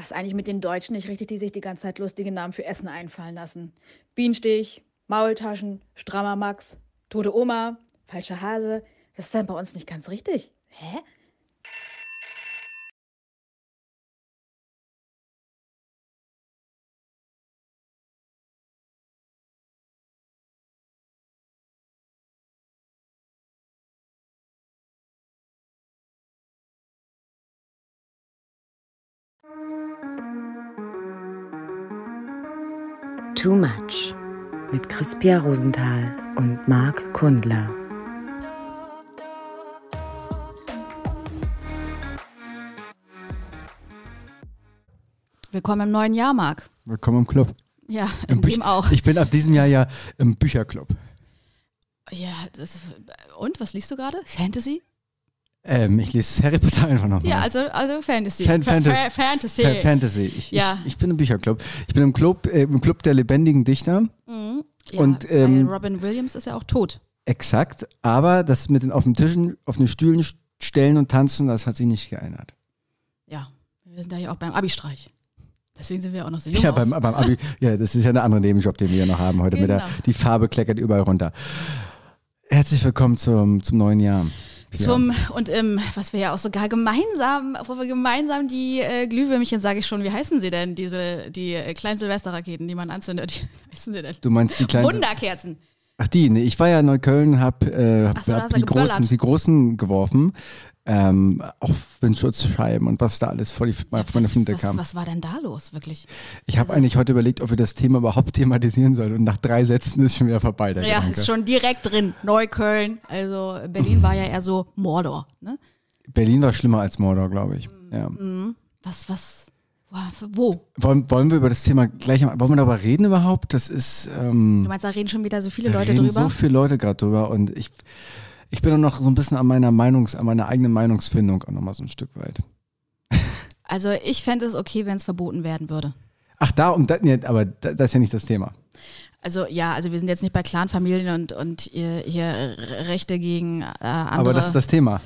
Was eigentlich mit den Deutschen nicht richtig, die sich die ganze Zeit lustige Namen für Essen einfallen lassen? Bienenstich, Maultaschen, strammer Max, tote Oma, falscher Hase. Das ist dann bei uns nicht ganz richtig. Hä? Too Much mit Crispia Rosenthal und Marc Kundler. Willkommen im neuen Jahr, Marc. Willkommen im Club. Ja, in dem auch. Ich bin ab diesem Jahr ja im Bücherclub. Ja, das, und was liest du gerade? Fantasy? Ähm, ich lese Harry Potter einfach noch. Ja, also, also Fantasy. Fan, Fa Fanta Fa Fantasy. Fa Fantasy. Ich, Ja. ich, ich bin im Bücherclub. Ich bin im Club, äh, im Club der lebendigen Dichter. Mhm. Ja, Und, ähm, Robin Williams ist ja auch tot. Exakt. Aber das mit den auf den Tischen, auf den Stühlen stellen und tanzen, das hat sich nicht geändert. Ja, wir sind ja hier auch beim Abi-Streich. Deswegen sind wir auch noch so jung Ja, beim, beim Abi. Ja, das ist ja der andere Nebenjob, den wir ja noch haben heute. Mit der, Genau. die Farbe kleckert überall runter. Herzlich willkommen zum, zum neuen Jahr. Zum, und ähm, was wir ja auch sogar gemeinsam, wo wir gemeinsam die äh, Glühwürmchen, sage ich schon, wie heißen sie denn, diese, die äh, kleinen Silvesterraketen, die man anzündet, wie heißen sie denn? Du meinst die kleinen. Wunderkerzen. Ach die, nee, ich war ja in Neukölln, hab, äh, hab, so, hab die, großen, die großen geworfen, ähm, auf Windschutzscheiben und was da alles vor, die, vor meine was, kam. was war denn da los, wirklich? ich habe also eigentlich heute überlegt, ob wir das Thema überhaupt thematisieren sollen und nach drei Sätzen ist schon wieder vorbei. Der Ja, Gedanke. ist schon direkt drin. Neukölln. Also Berlin war ja eher so Mordor. Ne? Berlin war schlimmer als Mordor, glaube ich. Ja. Was, was, wo? Wollen, wollen wir über das Thema gleich, wollen wir darüber reden überhaupt? Das ist, ähm, Du meinst, da reden schon wieder so viele Leute reden drüber? so viele Leute gerade drüber und ich, ich bin noch so ein bisschen an meiner Meinungs, an meiner eigenen Meinungsfindung auch nochmal so ein Stück weit. Also ich fände es okay, wenn es verboten werden würde. Ach, da, um, da, nee, aber da, das ist ja nicht das Thema. Also ja, also wir sind jetzt nicht bei Clanfamilien und, und hier, hier Rechte gegen äh, andere. Aber das ist das Thema.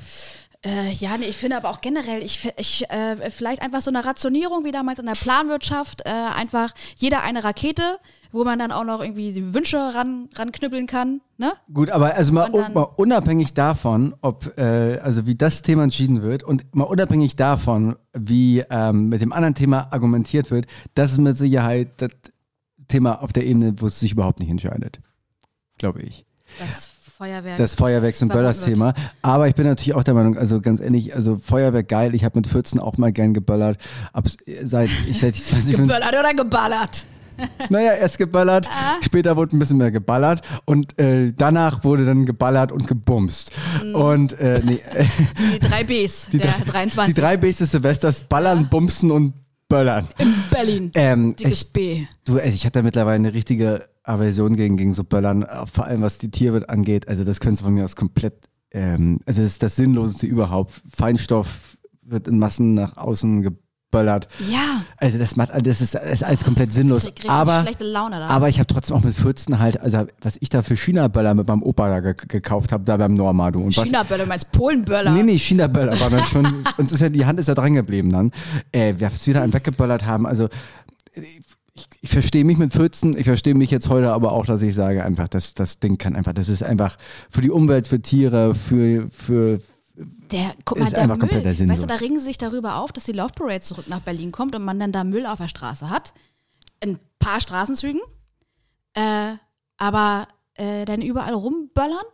Äh, ja, nee, ich finde aber auch generell, ich, ich äh, vielleicht einfach so eine Rationierung wie damals in der Planwirtschaft, äh, einfach jeder eine Rakete, wo man dann auch noch irgendwie die Wünsche ran, ranknüppeln kann, ne? Gut, aber also mal, dann- mal unabhängig davon, ob, äh, also wie das Thema entschieden wird und mal unabhängig davon, wie ähm, mit dem anderen Thema argumentiert wird, das ist mit Sicherheit das Thema auf der Ebene, wo es sich überhaupt nicht entscheidet. Glaube ich. Das Feuerwerk. Das Feuerwerks- und Böllers-Thema. Aber ich bin natürlich auch der Meinung, also ganz ehrlich, also Feuerwerk geil. Ich habe mit 14 auch mal gern geböllert. Abs seit, ich, seit ich 20 bin. Geböllert oder geballert? Naja, erst geballert, Ah. später wurde ein bisschen mehr geballert und äh, danach wurde dann geballert und gebumst. Und äh, nee, Die drei Bs, die, der drei, 23 die drei Bs des Silvesters, ballern, bumsen und böllern. in Berlin. Ähm, Dickes ich, B. du, ich hatte mittlerweile eine richtige Aversion gegen, gegen so Böllern, vor allem was die Tierwelt angeht. Also das könntest du von mir aus komplett, ähm, also das ist das Sinnloseste überhaupt. Feinstoff wird in Massen nach außen geböllert. Ja. Also das macht, das ist, das ist alles komplett sinnlos. Ich krieg richtig Aber schlechte Laune da. aber ich habe trotzdem auch mit 14 halt, also was ich da für China-Böller mit meinem Opa da ge gekauft habe, da beim Normado. Und was, China-Böller, du meinst Polenböller. Nee, nee, China-Böller war dann schon, uns ist ja, die Hand ist ja dran geblieben dann. Äh, wir da einen weggeböllert haben, also ich, ich verstehe mich mit 14, ich verstehe mich jetzt heute aber auch, dass ich sage einfach, das, das Ding kann einfach, das ist einfach für die Umwelt, für Tiere, für, für Der, guck mal, Ist der einfach Müll, kompletter weißt du, da regen sie sich darüber auf, dass die Love Parade zurück nach Berlin kommt und man dann da Müll auf der Straße hat. Ein paar Straßenzügen. Äh, aber äh, dann überall rumböllern?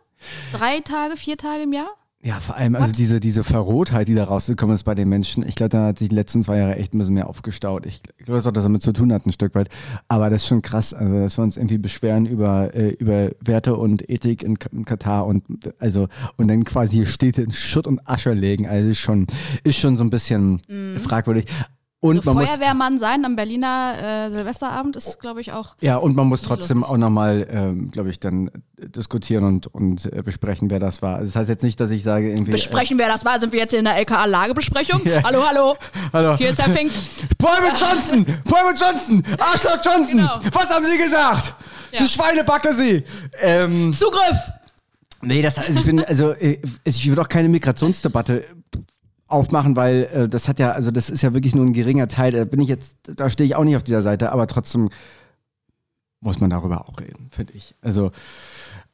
Drei Tage, vier Tage im Jahr? Ja, vor allem, also diese, diese Verrohtheit, die da rausgekommen ist bei den Menschen, ich glaube, da hat sich die letzten zwei Jahre echt ein bisschen mehr aufgestaut. Ich glaube, das hat das damit zu tun hat, ein Stück weit. Aber das ist schon krass, also dass wir uns irgendwie beschweren über, äh, über Werte und Ethik in, in Katar und also und dann quasi Städte in Schutt und Asche legen. Also ist schon, ist schon so ein bisschen fragwürdig. Und So man muss, Feuerwehrmann sein am Berliner äh, Silvesterabend ist, glaube ich, auch. ja, und man muss trotzdem lustig. auch nochmal, ähm, glaube ich, dann äh, diskutieren und, und äh, besprechen, wer das war. Also das heißt jetzt nicht, dass ich sage, irgendwie. Besprechen, wer das war. Sind wir jetzt in der LKA-Lagebesprechung? Hallo, hallo. Äh, hallo. Hier ist der Fink. Paul Johnson! Paul Johnson! Arschloch Johnson! Genau. Was haben Sie gesagt? Ja. Sie Schweinebacke Sie! Ähm, Zugriff! nee, das also ich bin, also äh, ich würde auch keine Migrationsdebatte aufmachen, weil äh, das hat ja, also das ist ja wirklich nur ein geringer Teil. Da bin ich jetzt, da stehe ich auch nicht auf dieser Seite, aber trotzdem muss man darüber auch reden, finde ich. Also,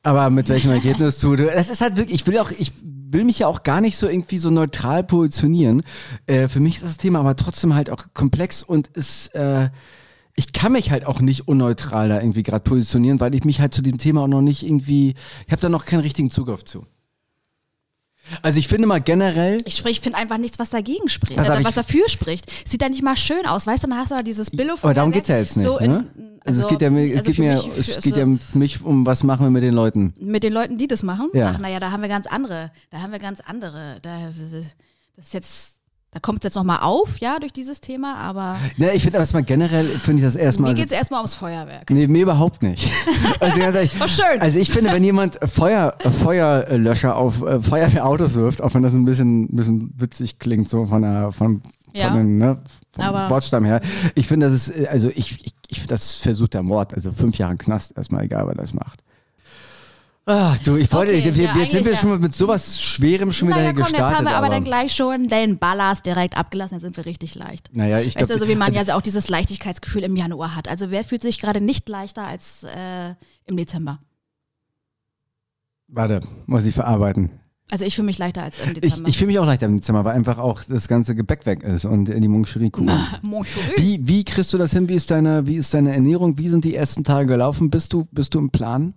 aber mit welchem Ergebnis du, das ist halt wirklich, ich will auch, ich will mich ja auch gar nicht so irgendwie so neutral positionieren. Äh, für mich ist das Thema aber trotzdem halt auch komplex und ist, äh, ich kann mich halt auch nicht unneutral da irgendwie gerade positionieren, weil ich mich halt zu dem Thema auch noch nicht irgendwie, ich habe da noch keinen richtigen Zugriff zu. Also ich finde mal generell. Ich, sprich, ich finde einfach nichts, was dagegen spricht, Also äh, was dafür spricht. Sieht da nicht mal schön aus, weißt du? Dann hast du da dieses Billo Aber darum Feuerwerk, geht's ja jetzt nicht. So in, ne? Also, es geht ja, es also geht für mir, mich- es geht ja so- für mich um, was machen wir mit den Leuten? mit den Leuten, die das machen. Ja. Ach, naja, da haben wir ganz andere. Da haben wir ganz andere. Da, das ist jetzt, da kommt es jetzt nochmal auf, ja, durch dieses Thema, aber Ne, ich finde aber erstmal generell, finde ich das erstmal. mir geht es erstmal ums Feuerwerk. Nee, mir überhaupt nicht. Also, ganz ehrlich, Oh, schön. also ich finde, wenn jemand Feuer, Feuerlöscher auf äh, Feuerwehrautos wirft, auch wenn das ein bisschen, bisschen witzig klingt, so von der, von, Ja. von den, ne, vom Aber- Wortstamm her. Ich finde, das ist, äh, also ich, ich, ich finde, das ist versuchter Mord. Also fünf Jahre Knast, erstmal egal, wer das macht. Ah, du, ich wollte, Okay, ich, jetzt ja, jetzt sind wir schon mit sowas Schwerem schon wieder Naja, komm, gestartet. jetzt haben wir aber, aber dann gleich schon den Ballast direkt abgelassen, jetzt sind wir richtig leicht. naja, ich Weißt glaube, du, so wie man ja auch dieses Leichtigkeitsgefühl im Januar hat. Also wer fühlt sich gerade nicht leichter als äh, im Dezember? warte, muss ich verarbeiten. Also ich fühle mich leichter als im Ich, Dezember. ich fühle mich auch leichter im Zimmer, weil einfach auch das ganze Gebäck weg ist und äh, die Moncherie-Kuchen. Mon chéri. Wie, wie kriegst du das hin? Wie ist, deine, wie ist deine Ernährung? Wie sind die ersten Tage gelaufen? Bist du, bist du im Plan?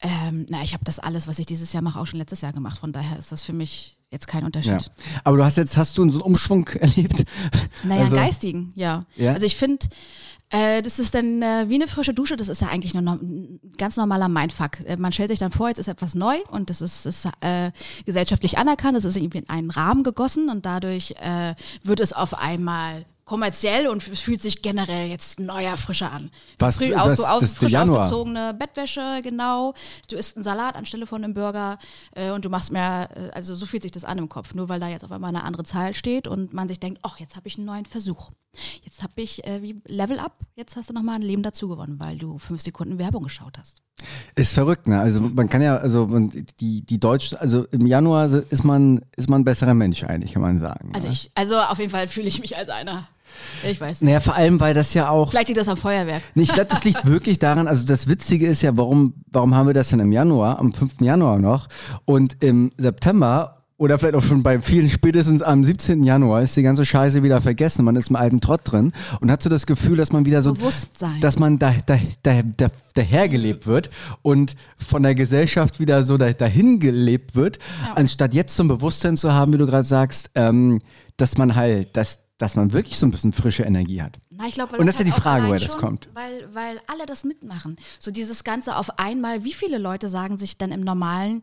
Ähm, na, ich habe das alles, was ich dieses Jahr mache, auch schon letztes Jahr gemacht. Von daher ist das für mich jetzt kein Unterschied. Ja. Aber du hast jetzt, hast du so einen Umschwung erlebt? Naja, Also- geistigen, ja. Ja? Also ich finde, äh, das ist dann äh, wie eine frische Dusche, das ist ja eigentlich nur noch ein ganz normaler Mindfuck. Äh, man stellt sich dann vor, jetzt ist etwas neu und das ist, ist äh, gesellschaftlich anerkannt, das ist irgendwie in einen Rahmen gegossen und dadurch äh, wird es auf einmal kommerziell und es fühlt sich generell jetzt neuer, frischer an. Was- Früh das- aus, aus, das ist der frisch ausgezogene Bettwäsche, genau. Du isst einen Salat anstelle von einem Burger äh, und du machst mehr, äh, also so fühlt sich das an im Kopf. Nur weil da jetzt auf einmal eine andere Zahl steht und man sich denkt, ach, jetzt habe ich einen neuen Versuch. Jetzt habe ich äh, wie Level Up, jetzt hast du nochmal ein Leben dazu gewonnen, weil du fünf Sekunden Werbung geschaut hast. Ist verrückt, ne? Also man kann ja, also man, die, die Deutschen, also im Januar ist man, ist man ein besserer Mensch eigentlich, kann man sagen. Also ne? ich, also auf jeden Fall fühle ich mich als einer. Ich weiß nicht. Naja, vor allem, weil das ja auch. Vielleicht liegt das am Feuerwerk. Nee, ich glaube, das liegt wirklich daran, also das Witzige ist ja, warum, warum haben wir das denn im Januar, am 5. Januar noch und im September oder vielleicht auch schon bei vielen spätestens am 17. Januar ist die ganze Scheiße wieder vergessen. Man ist im alten Trott drin und hat so das Gefühl, dass man wieder so, Bewusstsein. dass man da, da, da, da, dahergelebt wird und von der Gesellschaft wieder so da, dahin gelebt wird, anstatt jetzt so ein Bewusstsein zu haben, wie du gerade sagst, ähm, dass man halt, dass, dass man wirklich so ein bisschen frische Energie hat. Na, ich glaub, weil Und das ist ja die halt auch Frage, woher das schon, kommt. Weil, weil alle das mitmachen. So dieses Ganze auf einmal. Wie viele Leute sagen sich dann im normalen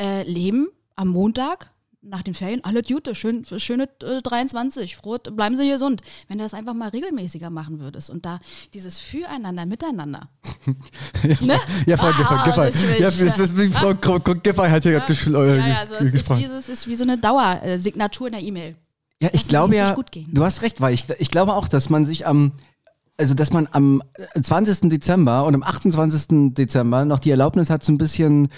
äh, Leben am Montag nach den Ferien, alle Jute, schön, schöne äh, 23, froh, bleiben Sie gesund. Wenn du das einfach mal regelmäßiger machen würdest und da dieses Füreinander, Miteinander. ne? Ja, Frau Ah, Giffey, Giffey. Ja, die Frau Giffey hat hier gerade geschl- äh, Ja, ja, also es ist wie, es ist wie so eine Dauersignatur in der E-Mail. Ja, ich glaube ja, du hast recht, weil ich, ich glaube auch, dass man sich am, also dass man am 20. Dezember und am 28. Dezember noch die Erlaubnis hat, so ein bisschen,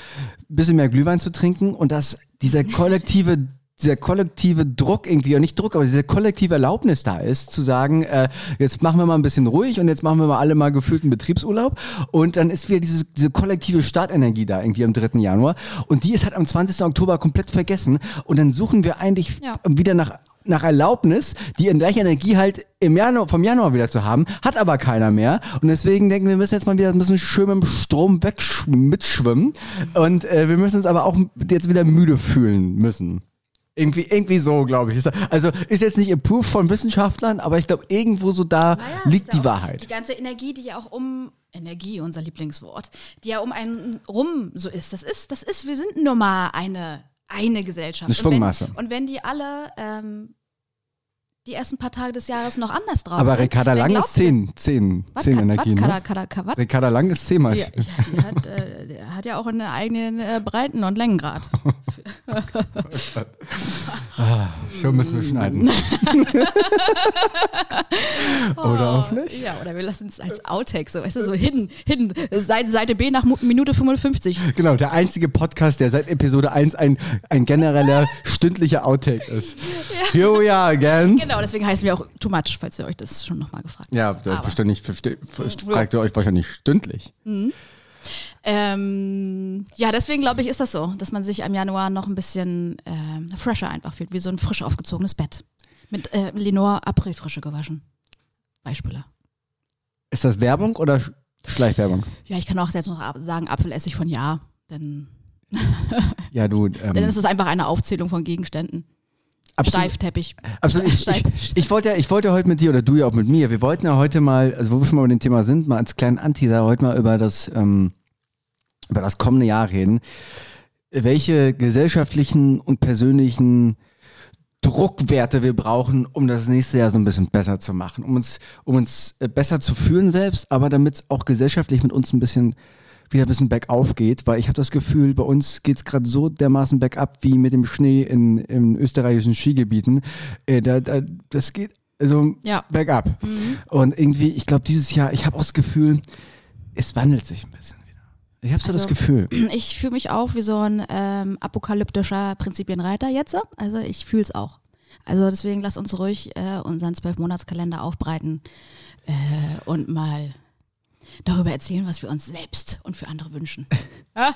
bisschen mehr Glühwein zu trinken und dass dieser kollektive dieser kollektive Druck irgendwie, oder nicht Druck, aber diese kollektive Erlaubnis da ist, zu sagen, äh, jetzt machen wir mal ein bisschen ruhig und jetzt machen wir mal alle mal gefühlten Betriebsurlaub und dann ist wieder diese, diese kollektive Startenergie da irgendwie am 3. Januar und die ist halt am 20. Oktober komplett vergessen und dann suchen wir eigentlich Ja. wieder nach nach Erlaubnis, die gleiche Energie halt im Januar, vom Januar wieder zu haben, hat aber keiner mehr. Und deswegen denken wir, wir müssen jetzt mal wieder ein bisschen schön mit dem Strom weg mitschwimmen. Und äh, wir müssen uns aber auch jetzt wieder müde fühlen müssen. Irgendwie, irgendwie so, glaube ich. Also ist jetzt nicht approved von Wissenschaftlern, aber ich glaube, irgendwo so da Naja, liegt die Wahrheit. Die ganze Energie, die ja auch um Energie, unser Lieblingswort, die ja um einen rum so ist. Das ist, das ist, wir sind nur mal eine, eine Gesellschaft. Eine Schwungmasse. Und wenn, und wenn die alle ähm, die ersten paar Tage des Jahres noch anders drauf Aber sind. Ricarda Lang ist 10, 10, Was, 10 Ka- Energien. Ne? Kada, Kada? Ricarda Lang ist 10 mal. Ja, ja, die hat, äh, der hat ja auch einen eigenen äh, Breiten- und Längengrad. Schon müssen wir schneiden. Oder auch nicht? Ja, oder wir lassen es als Outtake, so, weißt du, so hidden, hidden. Seite, Seite B nach Minute 55. Genau, der einzige Podcast, der seit Episode 1 ein, ein genereller stündlicher Outtake ist. Here we are again. Genau, deswegen heißen wir auch Too Much, falls ihr euch das schon nochmal gefragt Ja, habt. das Aber, bestimmt nicht, ver- fragt ihr euch wahrscheinlich stündlich. ähm, ja, deswegen glaube ich, ist das so, dass man sich im Januar noch ein bisschen ähm, fresher einfach fühlt, wie so ein frisch aufgezogenes Bett. Mit äh, Lenore April-Frische gewaschen. Beispiele. Ist das Werbung oder Sch- Schleichwerbung? Ja, ich kann auch jetzt noch sagen, Apfelessig von Ja, denn, Ja, du. Ähm, denn es ist einfach eine Aufzählung von Gegenständen. Absolut, Steifteppich. absolut. Ich, ich, Steif- ich, wollte ja, ich wollte heute mit dir oder du ja auch mit mir. Wir wollten ja heute mal, also wo wir schon mal bei dem Thema sind, mal als kleinen Anteaser heute mal über das, ähm, über das kommende Jahr reden. Welche gesellschaftlichen und persönlichen Druckwerte wir brauchen, um das nächste Jahr so ein bisschen besser zu machen, um uns, um uns äh, besser zu fühlen selbst, aber damit es auch gesellschaftlich mit uns ein bisschen wieder ein bisschen bergauf geht, weil ich habe das Gefühl, bei uns geht es gerade so dermaßen bergab wie mit dem Schnee in, in österreichischen Skigebieten. Äh, da, da, das geht also Ja. bergab. Und irgendwie, ich glaube, dieses Jahr, ich habe auch das Gefühl, es wandelt sich ein bisschen wieder. Ich habe so das Also- Gefühl. Ich fühle mich auch wie so ein ähm, apokalyptischer Prinzipienreiter jetzt. Also ich fühle es auch. Also deswegen lasst uns ruhig äh, unseren Zwölf-Monats-Kalender aufbreiten äh, und mal darüber erzählen, was wir uns selbst und für andere wünschen. ja?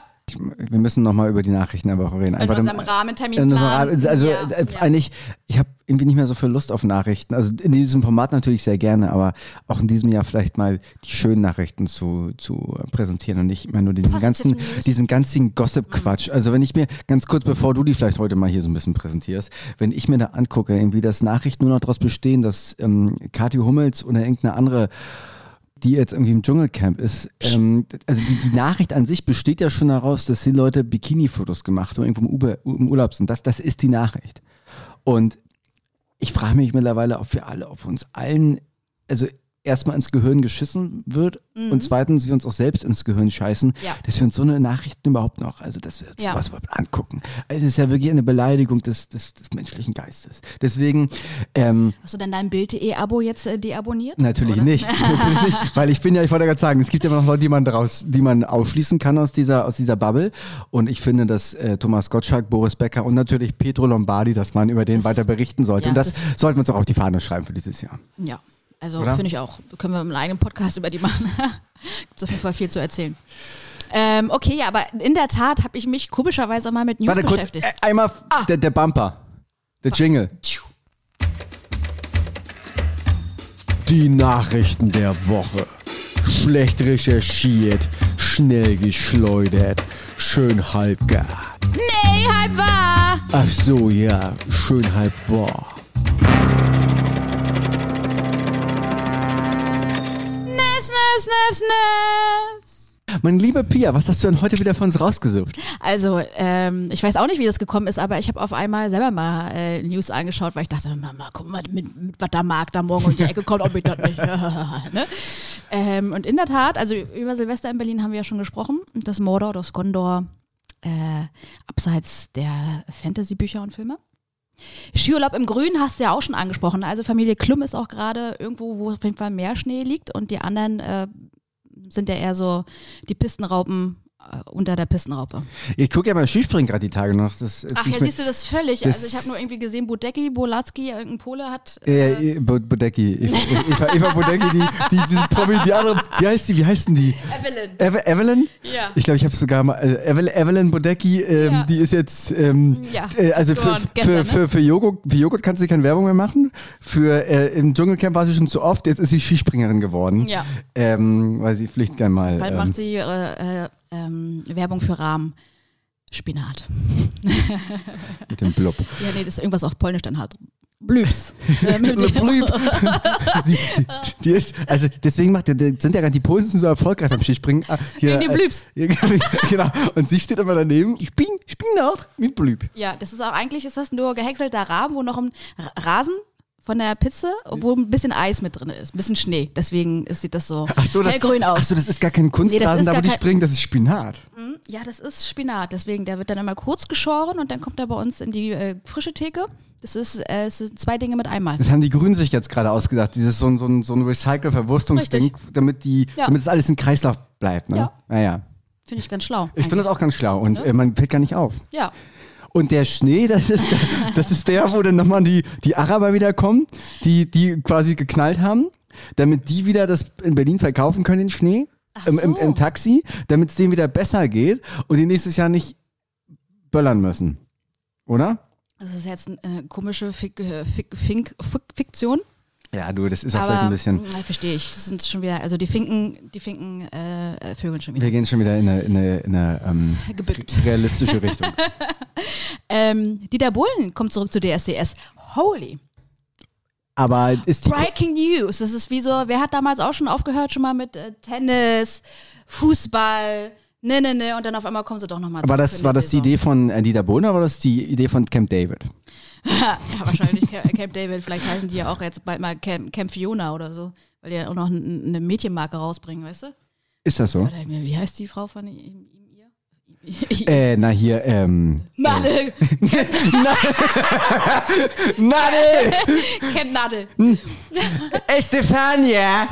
Wir müssen nochmal über die Nachrichten der Woche reden. In Einfach unserem im- Rahmentermin in unserem planen. Rahmen- Also ja, äh, ja. eigentlich, ich habe irgendwie nicht mehr so viel Lust auf Nachrichten. Also in diesem Format natürlich sehr gerne, aber auch in diesem Jahr vielleicht mal die schönen Nachrichten zu, zu äh, präsentieren und nicht immer nur diesen Positive ganzen, News. diesen ganzen Gossip-Quatsch. Also wenn ich mir, ganz kurz bevor du die vielleicht heute mal hier so ein bisschen präsentierst, wenn ich mir da angucke, irgendwie das Nachrichten nur noch daraus bestehen, dass ähm, Kathi Hummels oder irgendeine andere die jetzt irgendwie im Dschungelcamp ist. Ähm, also die, die Nachricht an sich besteht ja schon daraus, dass die Leute Bikini-Fotos gemacht haben, irgendwo im, Uber, im Urlaub sind. Das, das ist die Nachricht. Und ich frage mich mittlerweile, ob wir alle, ob uns allen, also erstmal ins Gehirn geschissen wird und zweitens wir uns auch selbst ins Gehirn scheißen, Mhm. Ja. dass wir uns so eine Nachrichten überhaupt noch, also dass wir uns Ja. sowas überhaupt angucken. Also es ist ja wirklich eine Beleidigung des, des, des menschlichen Geistes. Deswegen, ähm, Hast du denn dein Bild.de-Abo jetzt äh, deabonniert? Natürlich Oder? nicht. Natürlich nicht. Weil ich bin ja, ich wollte gerade sagen, es gibt ja noch Leute, die man daraus, die man ausschließen kann aus dieser, aus dieser Bubble. Und ich finde, dass äh, Thomas Gottschalk, Boris Becker und natürlich Petro Lombardi, dass man über den Das- weiter berichten sollte. ja, und das, das- sollten wir uns auch auf die Fahne schreiben für dieses Jahr. Ja, also finde ich auch. Können wir einen eigenen Podcast über die machen. Gibt auf jeden Fall viel zu erzählen. Ähm, okay, ja, aber in der Tat habe ich mich komischerweise mal mit News Warte kurz, beschäftigt. äh, einmal Ah. der, der Bumper. Der Jingle. Die Nachrichten der Woche. Schlecht recherchiert, schnell geschleudert, schön halbgar. Nee, halb wahr. Ach so, ja, schön halb wahr. Nes, nes, nes. Mein lieber Pia, was hast du denn heute wieder von uns rausgesucht? Also, ähm, ich weiß auch nicht, wie das gekommen ist, aber ich habe auf einmal selber mal äh, News angeschaut, weil ich dachte, Mama, guck mal, mit, mit was der Markt da morgen um die Ecke kommt, ob ich das nicht. ne? ähm, und in der Tat, also über Silvester in Berlin haben wir ja schon gesprochen. Das Mordor, das Gondor, äh, abseits der Fantasy-Bücher und Filme. Skiurlaub im Grün hast du ja auch schon angesprochen. Also Familie Klum ist auch gerade irgendwo, wo auf jeden Fall mehr Schnee liegt und die anderen äh, sind ja eher so die Pistenraupen unter der Pistenraupe. Ich gucke ja mal Skispringen gerade die Tage noch. Das, Ach, ja, siehst du das völlig. das- also ich habe nur irgendwie gesehen, Budecki, Bolatski, irgendein Pole hat. Äh, ja, Bo- Bodecki. Eva, Eva, Eva Bodecki, die, die, diese Promi, die andere, wie heißt die, wie heißt denn die? Evelyn. Eve, Evelyn? Ja. Ich glaube, ich habe sogar mal, also Evelyn, Evelyn Bodecki, ähm, Ja. die ist jetzt, ähm, Ja, äh, also für, gestern, für, ne? für, für, Joghurt, für Joghurt kannst du keine Werbung mehr machen. Für, äh, im Dschungelcamp war sie schon zu oft, jetzt ist sie Skispringerin geworden. Ja. Ähm, weil sie fliegt gern mal. Bald ähm, macht sie äh, äh, ähm, Werbung für Rahm. Spinat. mit dem Blub. Ja, nee, das ist irgendwas auf Polnisch dann halt. Blübs. Blub. die, die, die ist, also deswegen macht, die, sind ja nicht die Polen so erfolgreich beim Skispringen. Ah, hier, Wegen Blübs. äh, genau. Und sie steht immer daneben. Ich bin, ich bin auch mit Blüb. ja, das ist auch eigentlich ist das nur gehäckselter Rahmen, wo noch ein Rasen von der Pizza, wo ein bisschen Eis mit drin ist, ein bisschen Schnee. Deswegen sieht das so, Ach so, das, hellgrün aus. Ach so, das ist gar kein Kunstrasen, ist da wo die springen, das ist Spinat. Ja, das ist Spinat. Deswegen, der wird dann immer kurz geschoren und dann kommt er bei uns in die äh, frische Theke. Das ist, äh, es sind zwei Dinge mit einmal. Das haben die Grünen sich jetzt gerade ausgedacht. Dieses so ein, so ein, so ein Recycle-Verwurstungsding, damit, die, Ja. damit es alles im Kreislauf bleibt. Ne? Ja. Naja. Finde ich ganz schlau. Ich finde das auch ganz schlau und äh, man fällt gar nicht auf. Ja. Und der Schnee, das ist der, das ist der wo dann nochmal die, die Araber wieder kommen, die, die quasi geknallt haben, damit die wieder das in Berlin verkaufen können, den Schnee. Im, im, so. Im Taxi, damit es denen wieder besser geht und die nächstes Jahr nicht böllern müssen. Oder? Das ist jetzt eine komische Fik äh, Fik Fik Fiktion. Ja, du, das ist auch Aber vielleicht ein bisschen. mh, verstehe ich. Das sind schon wieder, also die Finken, die Finken äh, äh, vögeln schon wieder. Wir gehen schon wieder in eine, in eine, in eine ähm, realistische Richtung. Ähm, Dieter Bohlen kommt zurück zu DSDS. Holy. Aber ist die. Breaking News. Das ist wie so, wer hat damals auch schon aufgehört, schon mal mit äh, Tennis, Fußball, ne, ne, ne, und dann auf einmal kommen sie doch nochmal War das, war das die Idee von äh, Dieter Bohlen oder war das die Idee von Camp David? ja, wahrscheinlich Ca- Camp David. Vielleicht heißen die ja auch jetzt bald mal Camp, Camp Fiona oder so, weil die ja auch noch eine Mädchenmarke rausbringen, weißt du? Ist das so? Oder wie heißt die Frau von? Äh, na hier, ähm. Nadel! Nadel! Camp Nadel! Estefania!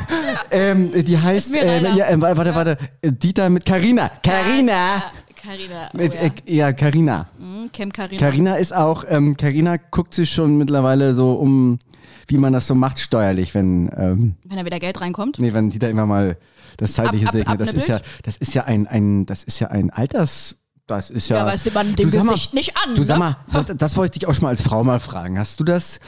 ähm, die heißt, äh, leider. ja, äh, warte, warte, äh, Dieter mit Carina. Carina! Carina. Oh, Mit, äh, ja, Carina. Hm, Camp Carina. Carina ist auch, ähm, Carina guckt sich schon mittlerweile so um, wie man das so macht steuerlich, wenn, ähm, Wenn da wieder Geld reinkommt. nee, wenn Dieter immer mal das zeitliche Ab- ab- segnet. Das ist ja, das ist ja ein, ein, das ist ja ein Alters, das ist ja. Ja, es sieht man dem Du sag mal, Gesicht nicht an. Du sag ne? mal, das, das wollte ich dich auch schon mal als Frau mal fragen. Hast du das?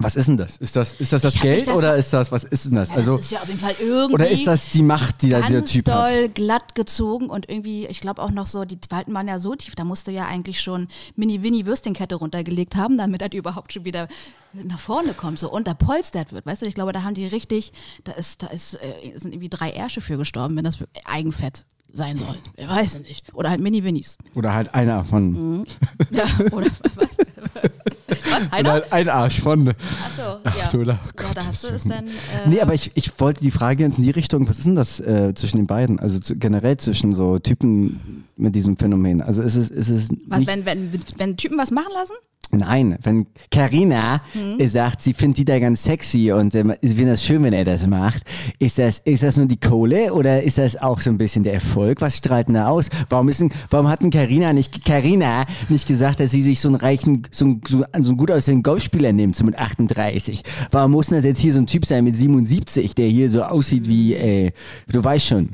Was ist denn das? Ist das, ist das, das Geld das- oder ist das, was ist denn das? Ja, also, das ist ja auf jeden Fall irgendwie oder ist das die Macht, die da dieser Typ hat? doll glatt gezogen und irgendwie, ich glaube auch noch so, die Falten waren ja so tief, da musste ja eigentlich schon Mini-Winnie-Würstchenkette runtergelegt haben, damit er überhaupt schon wieder nach vorne kommt, so unterpolstert wird. Weißt du, ich glaube, da haben die richtig, da ist, da ist, äh, sind irgendwie drei Ärsche für gestorben, wenn das wirklich Eigenfett sein soll. Ich weiß es nicht. Oder halt Mini-Winnies. Oder halt einer von. Mhm. Ja, oder was? Was? Einer? ein Arsch von. Achso, ja. du, oh ja. Gott, Da hast du es dann. Äh, Nee, aber ich, ich wollte die Frage jetzt in die Richtung, was ist denn das äh, zwischen den beiden? Also zu, generell zwischen so Typen mit diesem Phänomen. Also ist es, ist es was, wenn, wenn, wenn Typen was machen lassen? Nein, wenn Carina Hm? äh, sagt, sie findet Dieter ganz sexy und ähm, sie findet das schön, wenn er das macht, ist das, ist das nur die Kohle oder ist das auch so ein bisschen der Erfolg? Was strahlt denn da aus? Warum, denn, warum hat denn Carina nicht, Carina nicht gesagt, dass sie sich so einen reichen, so einen, so, einen gut aussehenden Golfspieler nimmt, so mit 38? Warum muss denn das jetzt hier so ein Typ sein mit 77, der hier so aussieht wie, äh, du weißt schon,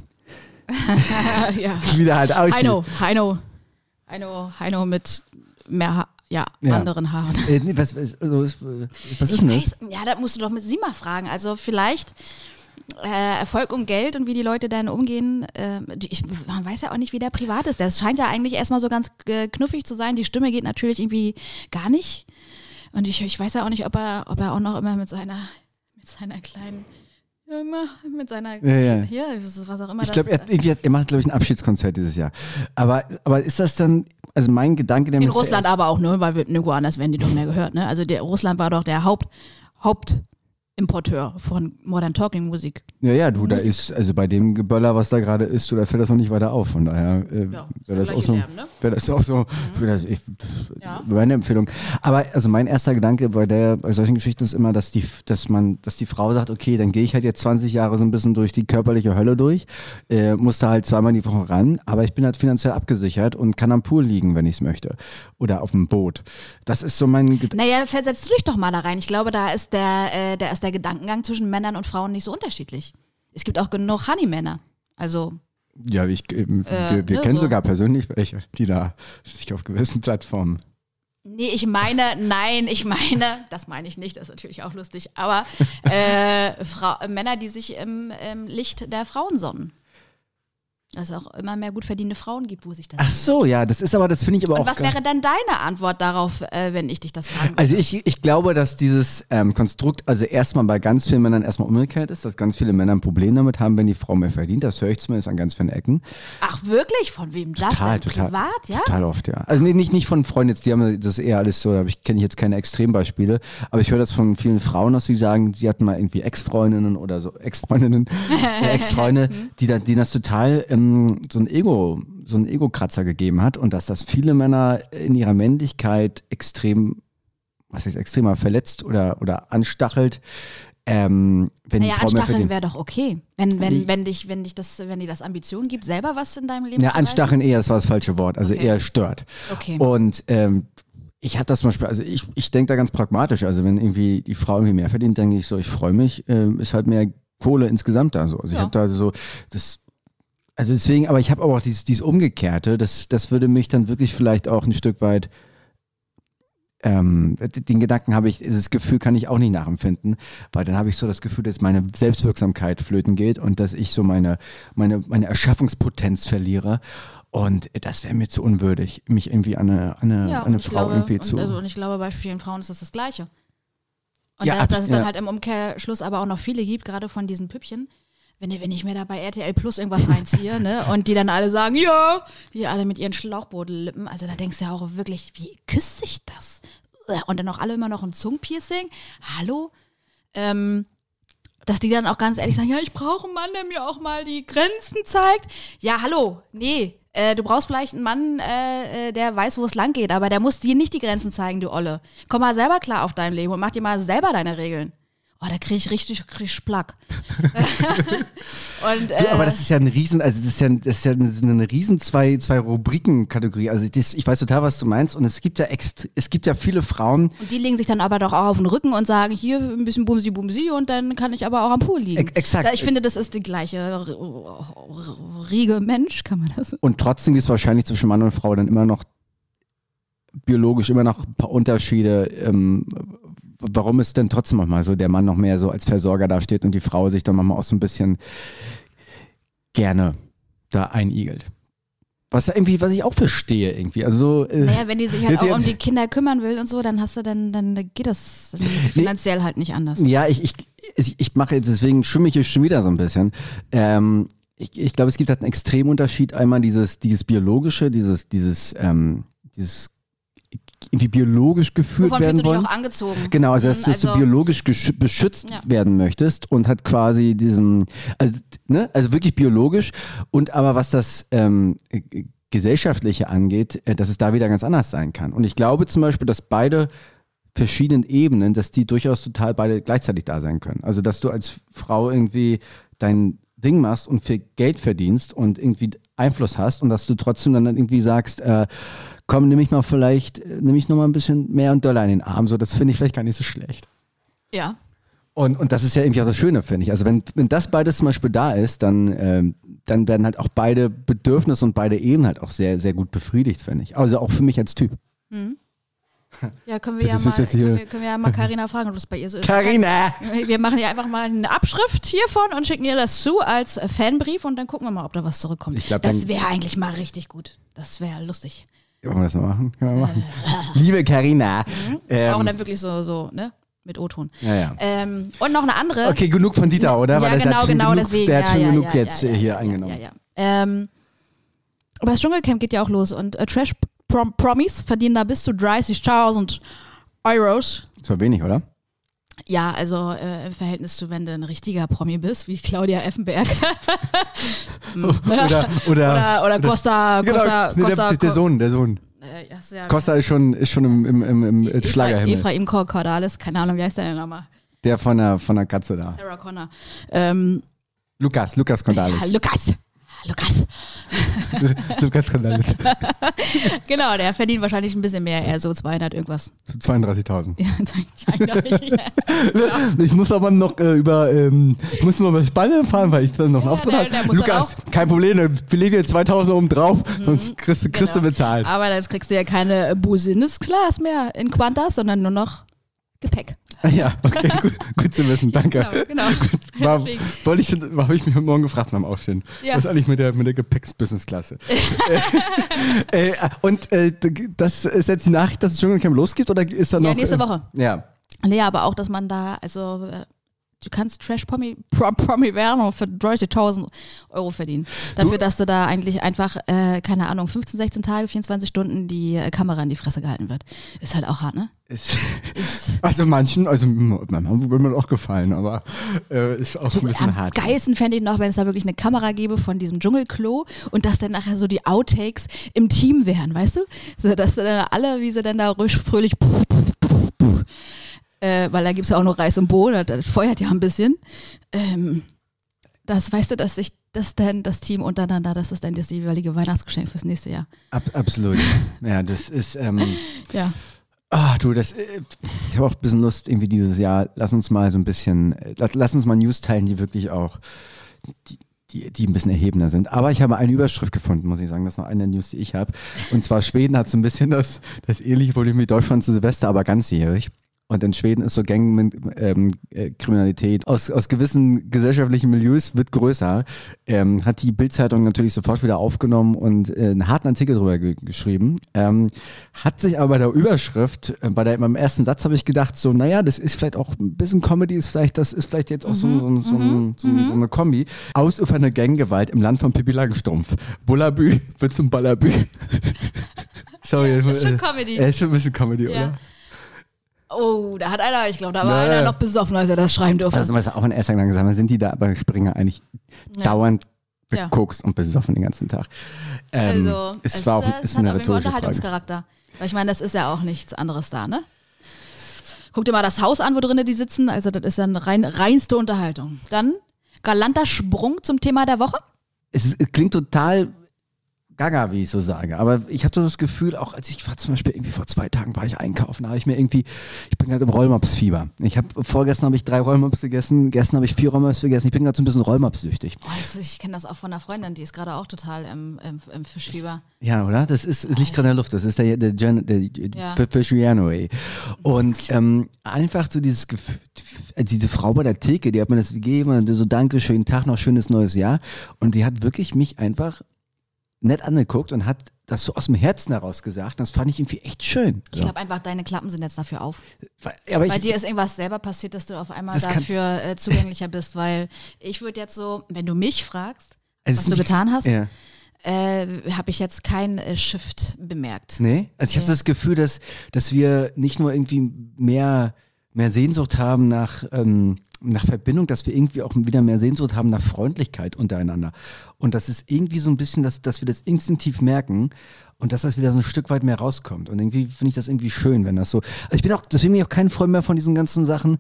ja. wie der halt aussieht? Heino, Heino. Heino, Heino mit mehr ja, Ja. anderen Haaren. Äh, nee, was, also, was ist denn das? Ja, da musst du doch mit sie mal fragen. Also vielleicht äh, Erfolg und Geld und wie die Leute dann umgehen. Äh, ich, man weiß ja auch nicht, wie der privat ist. Das scheint ja eigentlich erstmal so ganz äh, knuffig zu sein. Die Stimme geht natürlich irgendwie gar nicht. Und ich, ich weiß ja auch nicht, ob er, ob er auch noch immer mit seiner, mit seiner kleinen, ja, immer mit seiner, Ja, ja. hier, was auch immer Ich das glaube, er, er macht, glaube ich, ein Abschiedskonzert dieses Jahr. Aber, aber ist das dann, also mein Gedanke, der In Russland aber auch, ne? Weil wir nirgendwo anders werden die doch mehr gehört, ne? Also der Russland war doch der Haupt, Hauptimporteur von Modern Talking Musik. Ja, ja, du, da Musik. ist, also bei dem Geböller, was da gerade ist, du, da fällt das noch nicht weiter auf. Von daher äh, Ja, wäre das, auch so, Lärm, ne? wär das auch so, wär das, ich, Ja. meine Empfehlung. Aber also mein erster Gedanke bei, der, bei solchen Geschichten ist immer, dass die, dass man, dass die Frau sagt, okay, dann gehe ich halt jetzt 20 Jahre so ein bisschen durch die körperliche Hölle durch, äh, muss da halt zweimal die Woche ran, aber ich bin halt finanziell abgesichert und kann am Pool liegen, wenn ich es möchte. Oder auf dem Boot. Das ist so mein Gedanke. Naja, versetzt du dich doch mal da rein. Ich glaube, da ist der, äh, da ist der Gedankengang zwischen Männern und Frauen nicht so unterschiedlich. Es gibt auch genug Honey-Männer. Also, Ja, ich, Äh, wir, wir ne, kennen so. sogar persönlich welche, die da sich auf gewissen Plattformen. nee, ich meine, nein, ich meine, das meine ich nicht, das ist natürlich auch lustig, aber äh, Frau, Männer, die sich im, im Licht der Frauen sonnen. Dass es auch immer mehr gut verdienende Frauen gibt, wo sich das. Ach so, ja, das ist aber, das finde ich aber Und auch. was wäre denn deine Antwort darauf, äh, wenn ich dich das würde? Also ich, ich glaube, dass dieses ähm, Konstrukt also erstmal bei ganz vielen Männern erstmal umgekehrt ist, dass ganz viele Männer ein Problem damit haben, wenn die Frau mehr verdient. Das höre ich zumindest an ganz vielen Ecken. Ach wirklich? Von wem das Total, denn? total. Privat, ja? Total oft, ja. Also nee, nicht, nicht von Freunden, jetzt, die haben das eher alles so, da kenne ich jetzt keine Extrembeispiele, aber ich höre das von vielen Frauen, dass sie sagen, sie hatten mal irgendwie Ex-Freundinnen oder so, Ex-Freundinnen, äh, Ex-Freunde, die, da, denen das total ähm, so ein Ego, so ein Ego-Kratzer gegeben hat und dass das viele Männer in ihrer Männlichkeit extrem, was heißt extremer, verletzt oder, oder anstachelt, ähm, wenn Naja, die Frau anstacheln wäre doch okay. Wenn, wenn, Die- wenn dich, wenn dich das, wenn dir das Ambition gibt, selber was in deinem Leben Ja, zu reißen? anstacheln eher, das war das falsche Wort, also Okay. eher stört. Okay. Und ähm, ich habe das zum Beispiel, also ich, ich denke da ganz pragmatisch. Also wenn irgendwie die Frau irgendwie mehr verdient, denke ich so, ich freue mich, ähm, ist halt mehr Kohle insgesamt da so. Also ich Ja. habe da so das. Also deswegen, aber ich habe aber auch dieses, dieses Umgekehrte, das, das würde mich dann wirklich vielleicht auch ein Stück weit, ähm, den Gedanken habe ich, dieses Gefühl kann ich auch nicht nachempfinden, weil dann habe ich so das Gefühl, dass meine Selbstwirksamkeit flöten geht und dass ich so meine, meine, meine Erschaffungspotenz verliere. Und das wäre mir zu unwürdig, mich irgendwie an eine, an eine, ja, an eine und Frau glaube, irgendwie und, zu. also, und ich glaube, bei vielen Frauen ist das das Gleiche. Und Ja, da, dass es dann ja. halt im Umkehrschluss aber auch noch viele gibt, gerade von diesen Püppchen. Wenn, wenn ich mir da bei RTL Plus irgendwas reinziehe, ne, und die dann alle sagen, ja, die alle mit ihren Schlauchbodenlippen, also da denkst du ja auch wirklich, wie küsst sich das? Und dann auch alle immer noch ein Zungenpiercing. Hallo? Ähm, dass die dann auch ganz ehrlich sagen, ja, ich brauche einen Mann, der mir auch mal die Grenzen zeigt. Ja, hallo, nee, äh, du brauchst vielleicht einen Mann, äh, äh, der weiß, wo es lang geht, aber der muss dir nicht die Grenzen zeigen, du Olle. Komm mal selber klar auf dein Leben und mach dir mal selber deine Regeln. Oh, da kriege ich richtig, richtig Plack. und, äh, Du, aber das ist ja ein Riesen, also das ist ja, das ist ja eine, eine Riesen zwei, zwei Rubriken-Kategorie. Also das, ich weiß total, was du meinst. Und es gibt ja ext, es gibt ja viele Frauen, und die legen sich dann aber doch auch auf den Rücken und sagen, hier ein bisschen Bumsi Bumsi und dann kann ich aber auch am Pool liegen. Ex- exakt. Da, ich finde, das ist die gleiche Riege Mensch, kann man das und trotzdem gibt es wahrscheinlich zwischen Mann und Frau dann immer noch biologisch immer noch ein paar Unterschiede. Ähm, warum es denn trotzdem noch mal so der Mann noch mehr so als Versorger dasteht und die Frau sich dann manchmal auch so ein bisschen gerne da einigelt. Was irgendwie, was ich auch verstehe irgendwie. Also so, äh, Naja, wenn die sich halt auch um die Kinder kümmern will und so, dann hast du dann, dann geht das finanziell halt nicht anders. Ja, ich, ich, ich, ich mache jetzt, deswegen schwimme ich hier schon wieder so ein bisschen. Ähm, ich, ich glaube, es gibt halt einen Extremunterschied. Einmal dieses, dieses biologische, dieses, dieses, ähm, dieses irgendwie biologisch geführt Wovon werden fühlst du dich wollen. auch angezogen? Genau, also dass, Mhm, dass du also- biologisch gesch- beschützt Ja. werden möchtest und hat quasi diesen, also, ne, also wirklich biologisch und aber was das ähm, äh, gesellschaftliche angeht, äh, dass es da wieder ganz anders sein kann. Und ich glaube zum Beispiel, dass beide verschiedenen Ebenen, dass die durchaus total beide gleichzeitig da sein können. Also dass du als Frau irgendwie dein Ding machst und viel Geld verdienst und irgendwie Einfluss hast und dass du trotzdem dann irgendwie sagst, äh, komm, nimm ich mal vielleicht, äh, nimm ich noch mal ein bisschen mehr und Dollar in den Arm, so das finde ich vielleicht gar nicht so schlecht. Ja. Und, und das ist ja irgendwie auch das Schöne, finde ich. Also wenn, wenn das beides zum Beispiel da ist, dann, ähm, dann werden halt auch beide Bedürfnisse und beide Ebenen halt auch sehr, sehr gut befriedigt, finde ich. Also auch für mich als Typ. Ja, können wir Das ja mal, jetzt können wir, können wir ja mal Carina fragen, ob das bei ihr so ist. Carina! Wir machen ihr einfach mal eine Abschrift hiervon und schicken ihr das zu als Fanbrief und dann gucken wir mal, ob da was zurückkommt. Ich glaub, das wäre eigentlich mal richtig gut. Das wäre lustig. Wollen wir das mal machen? Können wir machen. Liebe Carina. Auch Ähm, dann wirklich so, so, ne? Mit O-Ton. ja, ja. Ähm, und noch eine andere. Okay, genug von Dieter, oder? Ja, Weil genau, hat genau, genug, deswegen. Der hat schon genug jetzt hier eingenommen. Ja, ja. Ähm, aber das Dschungelcamp geht ja auch los und äh, Trash Prom Promis verdienen da bis zu 30.000 Euros. Das war wenig, oder? Ja, also äh, im Verhältnis zu, wenn du ein richtiger Promi bist, wie Claudia Effenberg. Hm. Oder, oder, oder, oder Costa, genau, Costa, nee, Costa, der, der Sohn, der Sohn. Äh, ja, Costa ist schon, ist schon im, im, im, im Schlagerhimmel. Ephraim Cordalis, keine Ahnung, wie heißt der denn nochmal? Der von der, von der Katze da. Sarah Connor. Ähm, Lukas, Lukas Condalis. ja, Lukas. Lukas. Lukas Condalis. Genau, der verdient wahrscheinlich ein bisschen mehr, eher so 200 irgendwas. 32.000. Ja, wahrscheinlich. Ich muss aber noch äh, über, ähm, ich muss nur über Spanne fahren, weil ich dann noch einen Ja, der- habe. Lukas, kein Problem, wir legen dir 2000 oben drauf, sonst kriegst, du- kriegst du Genau. bezahlt. Aber jetzt kriegst du ja keine Business Class mehr in Qantas, sondern nur noch Gepäck. Ja, okay, gut, gut zu wissen, danke. Genau, genau. War, Deswegen. wollte ich, habe ich mich heute Morgen gefragt beim Aufstehen. Ja. Was ist eigentlich mit der, mit der Gepäcks-Business-Klasse? äh, äh, und äh, das ist jetzt die Nachricht, dass es Dschungelcamp losgeht oder ist da noch? Ja, nächste äh, Woche. Ja. Nee, aber auch, dass man da, also äh, du kannst Trash-Promi Prom Promi werden für 30.000 Euro verdienen. Dafür, dass du da eigentlich einfach, äh, keine Ahnung, 15, 16 Tage, 24 Stunden die äh, Kamera in die Fresse gehalten wird. Ist halt auch hart, ne? Ist, Ist also manchen, also manchmal würde mir auch gefallen, aber äh, ist auch ein bisschen am hart. geilsten fände ich noch, wenn es da wirklich eine Kamera gäbe von diesem Dschungelklo und dass dann nachher so die Outtakes im Team wären, weißt du? So, dass dann alle, wie sie dann da ruhig fröhlich äh, weil da gibt es ja auch noch Reis und Bohnen, das, feuert ja ein bisschen. Ähm, das weißt du, dass sich das dann das Team untereinander, das ist dann das jeweilige Weihnachtsgeschenk fürs nächste Jahr. Ab, absolut. Ja, das ist. Ähm, Ja. Ah, du, das, äh, ich habe auch ein bisschen Lust, irgendwie dieses Jahr, lass uns mal so ein bisschen, äh, lass, lass uns mal News teilen, die wirklich auch, die, die, die ein bisschen erhebender sind. Aber ich habe eine Überschrift gefunden, muss ich sagen, das ist noch eine News, die ich habe. Und zwar Schweden hat so ein bisschen das, das ähnliche Problem wie Deutschland zu Silvester, aber ganzjährig. Und in Schweden ist so Gang-Kriminalität aus, aus gewissen gesellschaftlichen Milieus wird größer. Ähm, hat die Bildzeitung natürlich sofort wieder aufgenommen und äh, einen harten Artikel drüber ge geschrieben. Ähm, hat sich aber bei der Überschrift, äh, bei der, beim ersten Satz habe ich gedacht, so, naja, das ist vielleicht auch ein bisschen Comedy, ist vielleicht, das ist vielleicht jetzt auch so, so, so, so, so, so eine Kombi. Ausufernde Ganggewalt im Land von Pippi Langstrumpf. Bullabü wird zum Ballabü. Sorry. Das ist schon äh, Comedy. Er ist schon ein bisschen Comedy, Ja. oder? Oh, da hat einer, ich glaube, da war Ja, einer ja. noch besoffen, als er das schreiben durfte. Also, was auch in erster Gedanke gesagt sind die da bei Springer eigentlich Ja. dauernd Ja. gekokst und besoffen den ganzen Tag. Ähm, Also, es war auch äh, ist es hat eine auf jeden Fall. Unterhaltungscharakter. Weil ich meine, das ist ja auch nichts anderes da, ne? Guck dir mal das Haus an, wo drinnen die sitzen. Also, das ist dann rein, reinste Unterhaltung. Dann galanter Sprung zum Thema der Woche. Es, ist, es klingt total gaga, wie ich so sage. Aber ich habe so das Gefühl, auch als ich war zum Beispiel irgendwie vor zwei Tagen war ich einkaufen, da habe ich mir irgendwie, ich bin gerade im Rollmops-Fieber. Ich habe vorgestern habe ich drei Rollmops gegessen, gestern habe ich vier Rollmops gegessen. Ich bin gerade so ein bisschen Rollmops-süchtig. Also ich kenne das auch von einer Freundin, die ist gerade auch total im, im, im Fischfieber. Ja, oder? Das ist, es liegt gerade in der Luft. Das ist der, der, Gen, der Ja. Fischiano, ey. Und ähm, einfach so dieses Gefühl, äh, diese Frau bei der Theke, die hat mir das gegeben und so Danke, schönen Tag, noch schönes neues Jahr. Und die hat wirklich mich einfach nett angeguckt und hat das so aus dem Herzen heraus gesagt. Das fand ich irgendwie echt schön. Ich glaube einfach, deine Klappen sind jetzt dafür auf. aber Bei ich, dir ist irgendwas selber passiert, dass du auf einmal dafür äh, zugänglicher bist, weil ich würde jetzt so, wenn du mich fragst, es was du getan hast, Ja. äh, habe ich jetzt keinen äh, Shift bemerkt. Nee, also ich habe das Gefühl, dass, dass wir nicht nur irgendwie mehr, mehr Sehnsucht haben nach, ähm, nach Verbindung, dass wir irgendwie auch wieder mehr Sehnsucht haben nach Freundlichkeit untereinander. Und das ist irgendwie so ein bisschen, dass, dass wir das instinktiv merken und dass das wieder so ein Stück weit mehr rauskommt. Und irgendwie finde ich das irgendwie schön, wenn das so. Also ich bin auch, deswegen bin ich auch kein Freund mehr von diesen ganzen Sachen,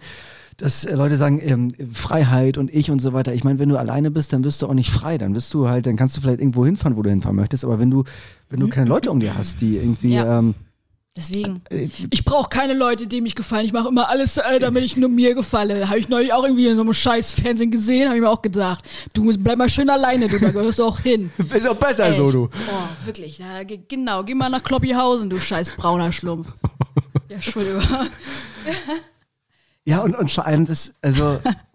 dass äh, Leute sagen, ähm, Freiheit und ich und so weiter. Ich meine, wenn du alleine bist, dann wirst du auch nicht frei. Dann wirst du halt, dann kannst du vielleicht irgendwo hinfahren, wo du hinfahren möchtest. Aber wenn du, wenn du keine Leute um dir hast, die irgendwie Ja. ähm, Deswegen. äh, Ich brauche keine Leute, die mich gefallen. Ich mache immer alles, äh, damit ich nur mir gefalle. Habe ich neulich auch irgendwie in so einem scheiß Fernsehen gesehen, habe ich mir auch gedacht, du musst bleib mal schön alleine, du, da gehörst du auch hin. Ist doch besser so, Echt. du. Oh, wirklich. Da, ge- genau, geh mal nach Kloppihausen, du scheiß brauner Schlumpf. Ja, Entschuldigung. Ja, und, und vor allem das, also,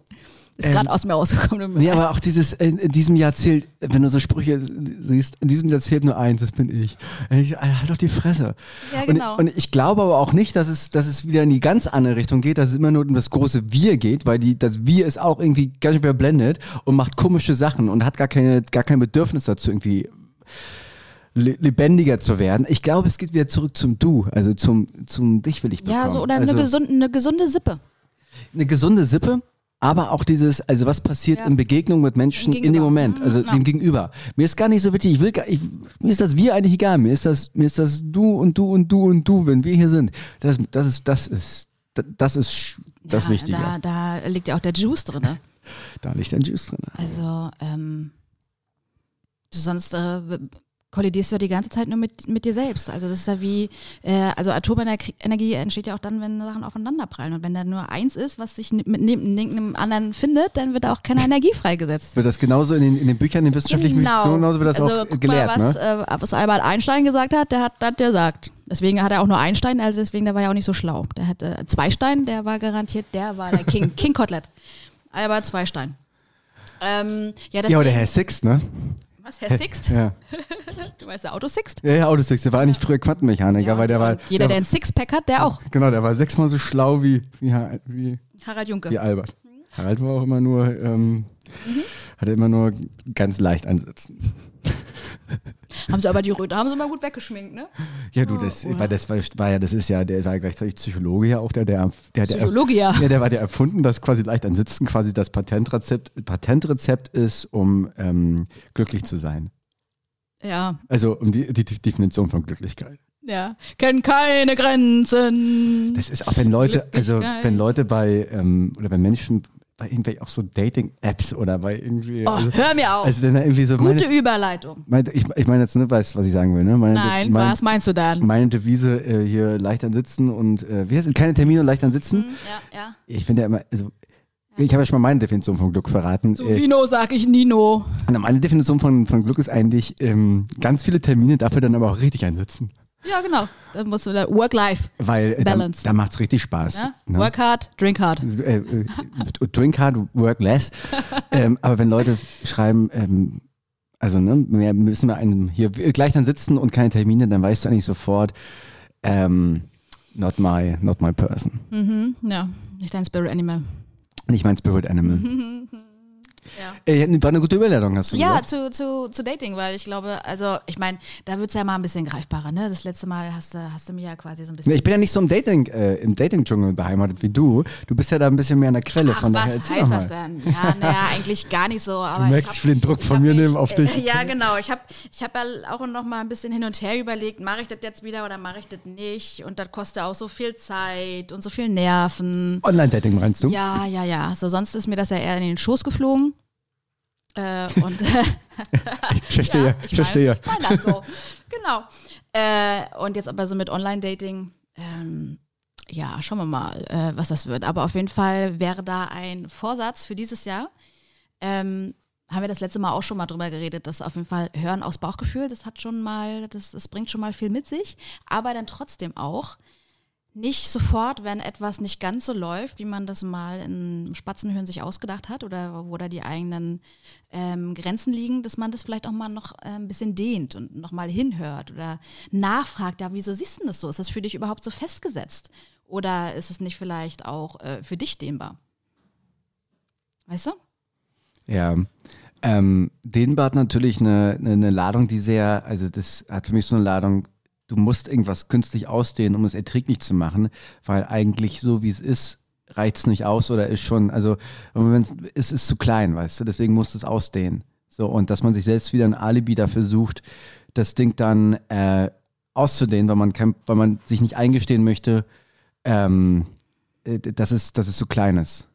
Ist gerade aus mir rausgekommen. nee, aber auch dieses, äh, in diesem Jahr zählt, wenn du so Sprüche siehst, in diesem Jahr zählt nur eins, das bin ich. ich halt doch die Fresse. Ja, genau. Und, und ich glaube aber auch nicht, dass es, dass es wieder in die ganz andere Richtung geht, dass es immer nur um das große Wir geht, weil die, das Wir ist auch irgendwie ganz schön verblendet und macht komische Sachen und hat gar keine, gar kein Bedürfnis dazu, irgendwie le- lebendiger zu werden. Ich glaube, es geht wieder zurück zum Du, also zum, zum Dich will ich bekommen. ja, so, oder also, eine, gesunde, eine gesunde Sippe. eine gesunde Sippe, aber auch dieses, also was passiert Ja. in Begegnung mit Menschen in dem. Moment, Mhm, also ja. dem Gegenüber. Mir ist gar nicht so wichtig, ich will gar, ich, mir ist das wir eigentlich egal, mir ist das, mir ist das du und du und du und du, wenn wir hier sind. Das, das ist, das ist, das ist das ja, Wichtige. Da, da liegt ja auch der Juice drin. Ne? Da liegt ein Juice drin. Also, ähm, du sonst äh, kollidierst du ja die ganze Zeit nur mit, mit dir selbst. Also das ist ja wie, äh, also Atomenergie entsteht ja auch dann, wenn Sachen aufeinanderprallen. Und wenn da nur eins ist, was sich mit neben einem anderen findet, dann wird auch keine Energie freigesetzt. Wird das genauso in den, in den Büchern, in den wissenschaftlichen Genau. Büchern, genauso wird das also, auch guck gelehrt, mal, was, ne? äh, was Albert Einstein gesagt hat, der hat das gesagt. Deswegen hat er auch nur Einstein, also deswegen, der war ja auch nicht so schlau. Der hat äh, Zweistein, der war garantiert, der war der King, King Kotelett. Albert Zweistein. Ähm, ja, deswegen, Ja, oder Herr Sixt, ne? Was, Herr Sixt? Ja, Du meinst der Autosixt? ja, ja Autosixt, der war eigentlich früher Quantenmechaniker, weil der war. Jeder, der der ein Sixpack hat, der auch. Genau, der war sechsmal so schlau wie, wie, wie, Harald Junke. wie Albert. Harald war auch immer nur, ähm, hatte immer nur ganz leicht ansitzen. Haben sie aber die Röte, haben sie mal gut weggeschminkt, ne? Ja, du, das, weil das war, ja, das ist ja, der war ja gleichzeitig Psychologe ja auch, der, der, der, der Psychologia. Ja, der war der erfunden, dass quasi leicht an Sitzen quasi das Patentrezept, Patentrezept ist, um ähm, glücklich zu sein. Ja, Also um die, die Definition von Glücklichkeit. ja. Kennen keine Grenzen. Das ist auch, wenn Leute, also wenn Leute bei, ähm, oder wenn Menschen bei irgendwelchen auch so Dating-Apps oder bei irgendwie. Oh, also, hör mir auf. also dann irgendwie so Gute meine, Überleitung. meine, ich, ich meine jetzt nicht, weißt, was ich sagen will, ne? Meine, Nein, mein, was meinst du dann? Meine Devise äh, hier leicht an Sitzen und äh, wie heißt es? Keine Termine und leicht an Sitzen. Ja, ja. Ich finde ja immer, also ich habe ja schon mal meine Definition von Glück verraten. Zu Äh, Vino sag ich Nino. und meine Definition von, von Glück ist eigentlich ähm, ganz viele Termine, dafür dann aber auch richtig einsitzen. Ja, genau. Dann musst du da Work-Life. Weil äh, da, Balance. da macht es richtig Spaß. Ne? ne? Work hard, drink hard. äh, äh, drink hard, work less. ähm, aber wenn Leute schreiben, ähm, also ne, wir müssen wir einen hier gleich dann sitzen und keine Termine, dann weißt du eigentlich sofort, ähm, not my, not my person. Mhm, ja, nicht dein Spirit Animal. Nicht mein Spirit Animal. Ja. Äh, war eine gute Überleitung, hast du Ja, gesagt? zu, zu, zu Dating, weil ich glaube, also ich meine, da wird es ja mal ein bisschen greifbarer, ne? Das letzte Mal hast du, hast du mir ja quasi so ein bisschen. Ich bin ja nicht so im Dating, äh, im Dating-Dschungel beheimatet wie du. Du bist ja da ein bisschen mehr an der Quelle. Ach, von daher was erzähl heißt das denn? Ja, naja, eigentlich gar nicht so. Aber Du merkst, hab- ich will den Druck von mir nehmen auf dich. Äh, ja, genau. Ich habe ich hab ja auch noch mal ein bisschen hin und her überlegt, mache ich das jetzt wieder oder mache ich das nicht? Und das kostet auch so viel Zeit und so viel Nerven. Online-Dating meinst du? Ja, ja, ja. So, sonst ist mir das ja eher in den Schoß geflogen. Äh, und Ich verstehe, Ja, ich verstehe. Mein, mein das so. genau. Äh, und jetzt aber so mit Online-Dating, ähm, ja, schauen wir mal, äh, was das wird. Aber auf jeden Fall wäre da ein Vorsatz für dieses Jahr. Ähm, haben wir das letzte Mal auch schon mal drüber geredet, dass auf jeden Fall Hören aus Bauchgefühl, das hat schon mal, das, das bringt schon mal viel mit sich, aber dann trotzdem auch nicht sofort, wenn etwas nicht ganz so läuft, wie man das mal im Spatzenhören sich ausgedacht hat oder wo da die eigenen ähm, Grenzen liegen, dass man das vielleicht auch mal noch äh, ein bisschen dehnt und noch mal hinhört oder nachfragt, ja, wieso siehst du das so? Ist das für dich überhaupt so festgesetzt? Oder ist es nicht vielleicht auch äh, für dich dehnbar? Weißt du? Ja. Ähm, Dehnbar hat natürlich eine, eine, eine Ladung, die sehr, also das hat für mich so eine Ladung, du musst irgendwas künstlich ausdehnen, um es erträglich zu machen, weil eigentlich so wie es ist, reicht es nicht aus oder ist schon, also es ist zu klein, weißt du, deswegen musst du es ausdehnen. So, und dass man sich selbst wieder ein Alibi dafür sucht, das Ding dann äh, auszudehnen, weil man, kein, weil man sich nicht eingestehen möchte, ähm, äh, dass, es, dass es zu klein ist.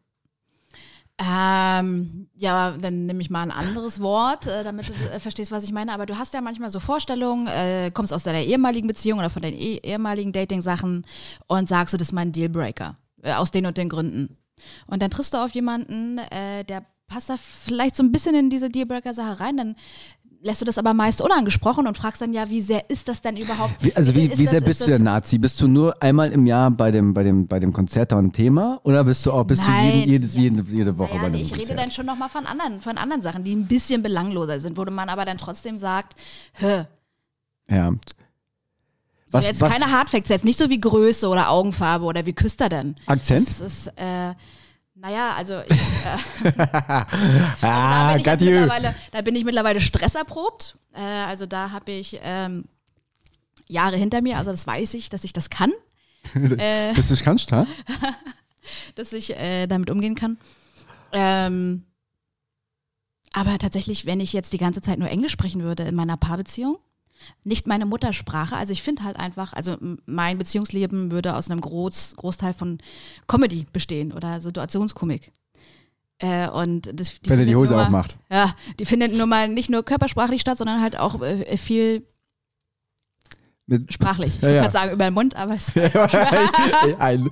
Ähm, ja, dann nehme ich mal ein anderes Wort, äh, damit du äh, verstehst, was ich meine. Aber du hast ja manchmal so Vorstellungen, äh, kommst aus deiner ehemaligen Beziehung oder von deinen eh ehemaligen Dating-Sachen und sagst du, das ist mein Dealbreaker. Äh, aus den und den Gründen. Und dann triffst du auf jemanden, äh, der passt da vielleicht so ein bisschen in diese Dealbreaker-Sache rein, dann lässt du das aber meist unangesprochen und fragst dann ja, wie sehr ist das denn überhaupt? Wie, also wie, wie das- sehr ist bist du das- der Nazi? Bist du nur einmal im Jahr bei dem, bei dem, bei dem Konzert da ein Thema oder bist du auch bist du Nein, jeden, jedes, ja. jede, jede Woche Naja, bei dem ich rede dann schon nochmal von anderen, von anderen Sachen, die ein bisschen belangloser sind, wo man aber dann trotzdem sagt, hä, ja. Was, jetzt was keine Hardfacts, jetzt nicht so wie Größe oder Augenfarbe oder wie küsst er denn? Akzent? Das ist, äh, naja, also ich, äh, ah, da, bin ich you. mittlerweile, da bin ich mittlerweile stresserprobt. Äh, also da habe ich ähm, Jahre hinter mir, also das weiß ich, dass ich das kann, äh, Bist du kannst, ha? dass ich äh, damit umgehen kann. Ähm, aber tatsächlich, wenn ich jetzt die ganze Zeit nur Englisch sprechen würde in meiner Paarbeziehung, nicht meine Muttersprache, also ich finde halt einfach, also mein Beziehungsleben würde aus einem Groß, Großteil von Comedy bestehen oder Situationskomik. Äh, und das, Wenn er die Hose mal- aufmacht. Ja, die findet nur mal nicht nur körpersprachlich statt, sondern halt auch äh, viel Mit, sprachlich. Ich Ja, ja. gerade sagen über den Mund, aber es Ein,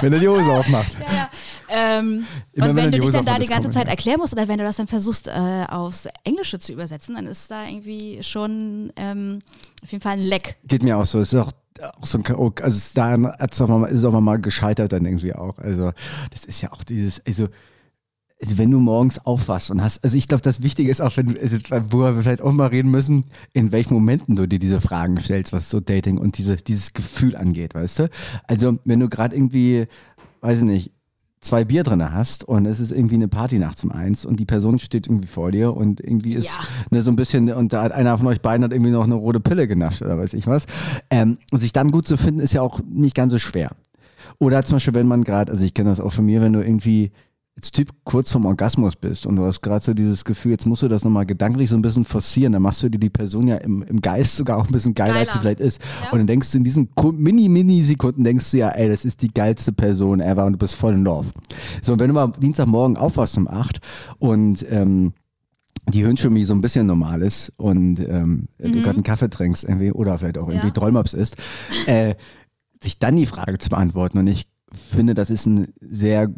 wenn er die Hose aufmacht. ja, ja. Ähm, Immer und wenn wenn du dich dann da die ganze komisch, Zeit ja. erklären musst oder wenn du das dann versuchst äh, aufs Englische zu übersetzen, dann ist da irgendwie schon ähm, auf jeden Fall ein Leck. Geht mir auch so. Es ist auch, auch so ein K.O. Also es ist da hat's auch mal, ist es auch mal gescheitert dann irgendwie auch. Also das ist ja auch dieses, also, also wenn du morgens aufwachst und hast, also ich glaube, das Wichtige ist auch, wenn du, also, wo wir vielleicht auch mal reden müssen, in welchen Momenten du dir diese Fragen stellst, was so Dating und diese, dieses Gefühl angeht, weißt du? Also wenn du gerade irgendwie, weiß ich nicht, zwei Bier drin hast und es ist irgendwie eine Party nachts um eins und die Person steht irgendwie vor dir und irgendwie ist Ja. ne, so ein bisschen, und da hat einer von euch beiden hat irgendwie noch eine rote Pille genascht oder weiß ich was. Ähm, und sich dann gut zu finden, ist ja auch nicht ganz so schwer. Oder zum Beispiel, wenn man gerade, also ich kenne das auch von mir, wenn du irgendwie als Typ kurz vorm Orgasmus bist und du hast gerade so dieses Gefühl, jetzt musst du das nochmal gedanklich so ein bisschen forcieren, dann machst du dir die Person ja im, im Geist sogar auch ein bisschen geiler, als sie Geiler. vielleicht ist. Ja. Und dann denkst du in diesen Ku- Mini-Mini-Sekunden, denkst du ja, ey, das ist die geilste Person ever und du bist voll in Love. So, und wenn du mal Dienstagmorgen aufwachst um 8 und ähm, die Hirnchemie so ein bisschen normal ist und ähm, du gerade einen Kaffee trinkst irgendwie oder vielleicht auch irgendwie Ja. Trollmops isst, äh, sich dann die Frage zu beantworten. Und ich finde, das ist ein sehr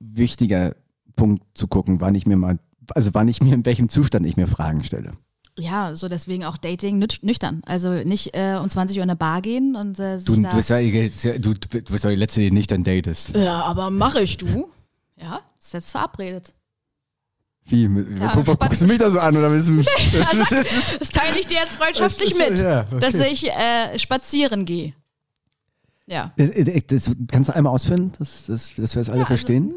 wichtiger Punkt zu gucken, wann ich mir mal, also wann ich mir in welchem Zustand ich mir Fragen stelle. Ja, so deswegen auch Dating nüch- nüchtern. Also nicht äh, um 20 Uhr in eine Bar gehen und äh, sich Du, da du, bist ja, du, du bist ja die Letzte, die nicht dann datest. Ja, aber mache ich du. Ja, ist jetzt verabredet. Wie? Mit, Ja, guck, guckst du mich da so an oder willst du mich? Also, das teile ich dir jetzt freundschaftlich ist- mit, ja, okay. dass ich äh, spazieren gehe. Ja. Äh, äh, Das, kannst du einmal ausführen, dass, dass, dass wir es alle ja, verstehen?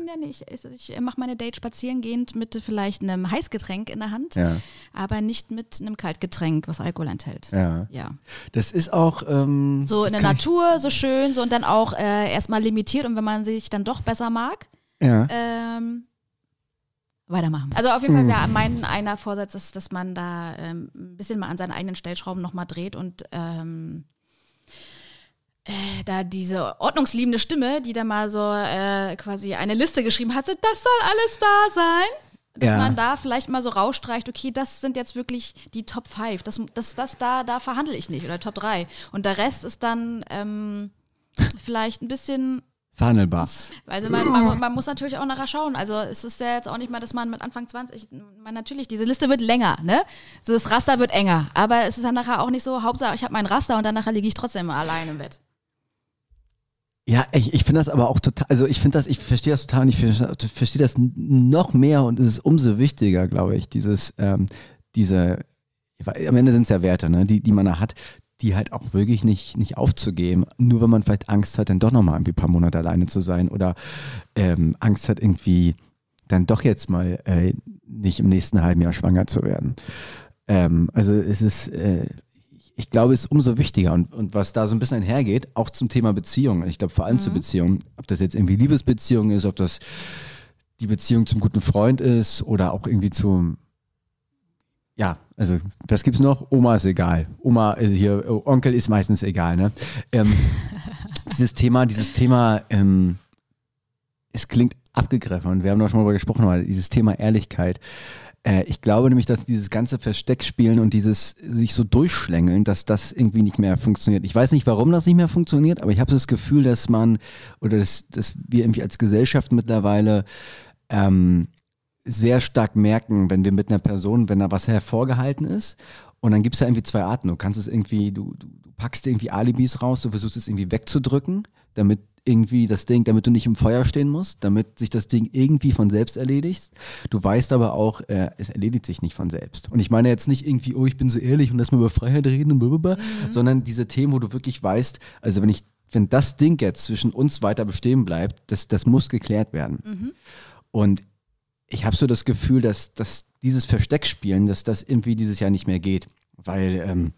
Also, ja, ich ich mache meine Date spazieren gehend mit vielleicht einem Heißgetränk in der Hand, Ja, aber nicht mit einem Kaltgetränk, was Alkohol enthält. ja. Ja. Das ist auch. Ähm, So das in der ich- Natur, so schön, so und dann auch äh, erstmal limitiert und wenn man sich dann doch besser mag, Ja. ähm, weitermachen. Also auf jeden Fall wäre mein einer Vorsatz, ist, dass man da ähm, ein bisschen mal an seinen eigenen Stellschrauben nochmal dreht und ähm, äh, da diese ordnungsliebende Stimme, die da mal so äh, quasi eine Liste geschrieben hat, so, das soll alles da sein. Dass Ja. man da vielleicht mal so rausstreicht, okay, das sind jetzt wirklich die Top 5. Das, das, das da, da verhandle ich nicht oder Top 3. Und der Rest ist dann ähm, vielleicht ein bisschen Verhandelbar. also man, man, man muss natürlich auch nachher schauen. Also es ist ja jetzt auch nicht mal, dass man mit Anfang 20, man natürlich, diese Liste wird länger, ne? Das Raster wird enger. Aber es ist dann nachher auch nicht so, Hauptsache ich habe mein Raster und dann nachher liege ich trotzdem allein im Bett. Ja, ich, ich finde das aber auch total, also ich finde das, ich verstehe das total und ich ver- verstehe das noch mehr und es ist umso wichtiger, glaube ich, dieses, ähm, diese, am Ende sind es ja Werte, ne, die, die man da hat, die halt auch wirklich nicht, nicht aufzugeben, nur wenn man vielleicht Angst hat, dann doch nochmal irgendwie ein paar Monate alleine zu sein oder ähm, Angst hat, irgendwie dann doch jetzt mal äh, nicht im nächsten halben Jahr schwanger zu werden. Ähm, also es ist, äh, ich glaube, es ist umso wichtiger und, und was da so ein bisschen einhergeht, auch zum Thema Beziehungen. Ich glaube, vor allem zu Beziehungen, ob das jetzt irgendwie Liebesbeziehung ist, ob das die Beziehung zum guten Freund ist oder auch irgendwie zum, ja, also was gibt's noch? Oma ist egal. Oma, also hier, äh, Onkel ist meistens egal, ne? Ähm, dieses Thema, dieses Thema, ähm, es klingt abgegriffen und wir haben doch schon mal darüber gesprochen, aber dieses Thema Ehrlichkeit. Äh, ich glaube nämlich, dass dieses ganze Versteckspielen und dieses sich so durchschlängeln, dass das irgendwie nicht mehr funktioniert. Ich weiß nicht, warum das nicht mehr funktioniert, aber ich habe das Gefühl, dass man oder dass, dass wir irgendwie als Gesellschaft mittlerweile ähm, sehr stark merken, wenn wir mit einer Person, wenn da was hervorgehalten ist. Und dann gibt es ja irgendwie zwei Arten. Du kannst es irgendwie, du, du, du packst irgendwie Alibis raus, du versuchst es irgendwie wegzudrücken, damit irgendwie das Ding, damit du nicht im Feuer stehen musst, damit sich das Ding irgendwie von selbst erledigt. Du weißt aber auch, äh, es erledigt sich nicht von selbst. Und ich meine jetzt nicht irgendwie, oh, ich bin so ehrlich und lass mal über Freiheit reden und blablabla, sondern diese Themen, wo du wirklich weißt, also wenn ich, wenn das Ding jetzt zwischen uns weiter bestehen bleibt, das, das muss geklärt werden. Und ich habe so das Gefühl, dass, dass dieses Versteckspielen, dass das irgendwie dieses Jahr nicht mehr geht. Weil, ähm,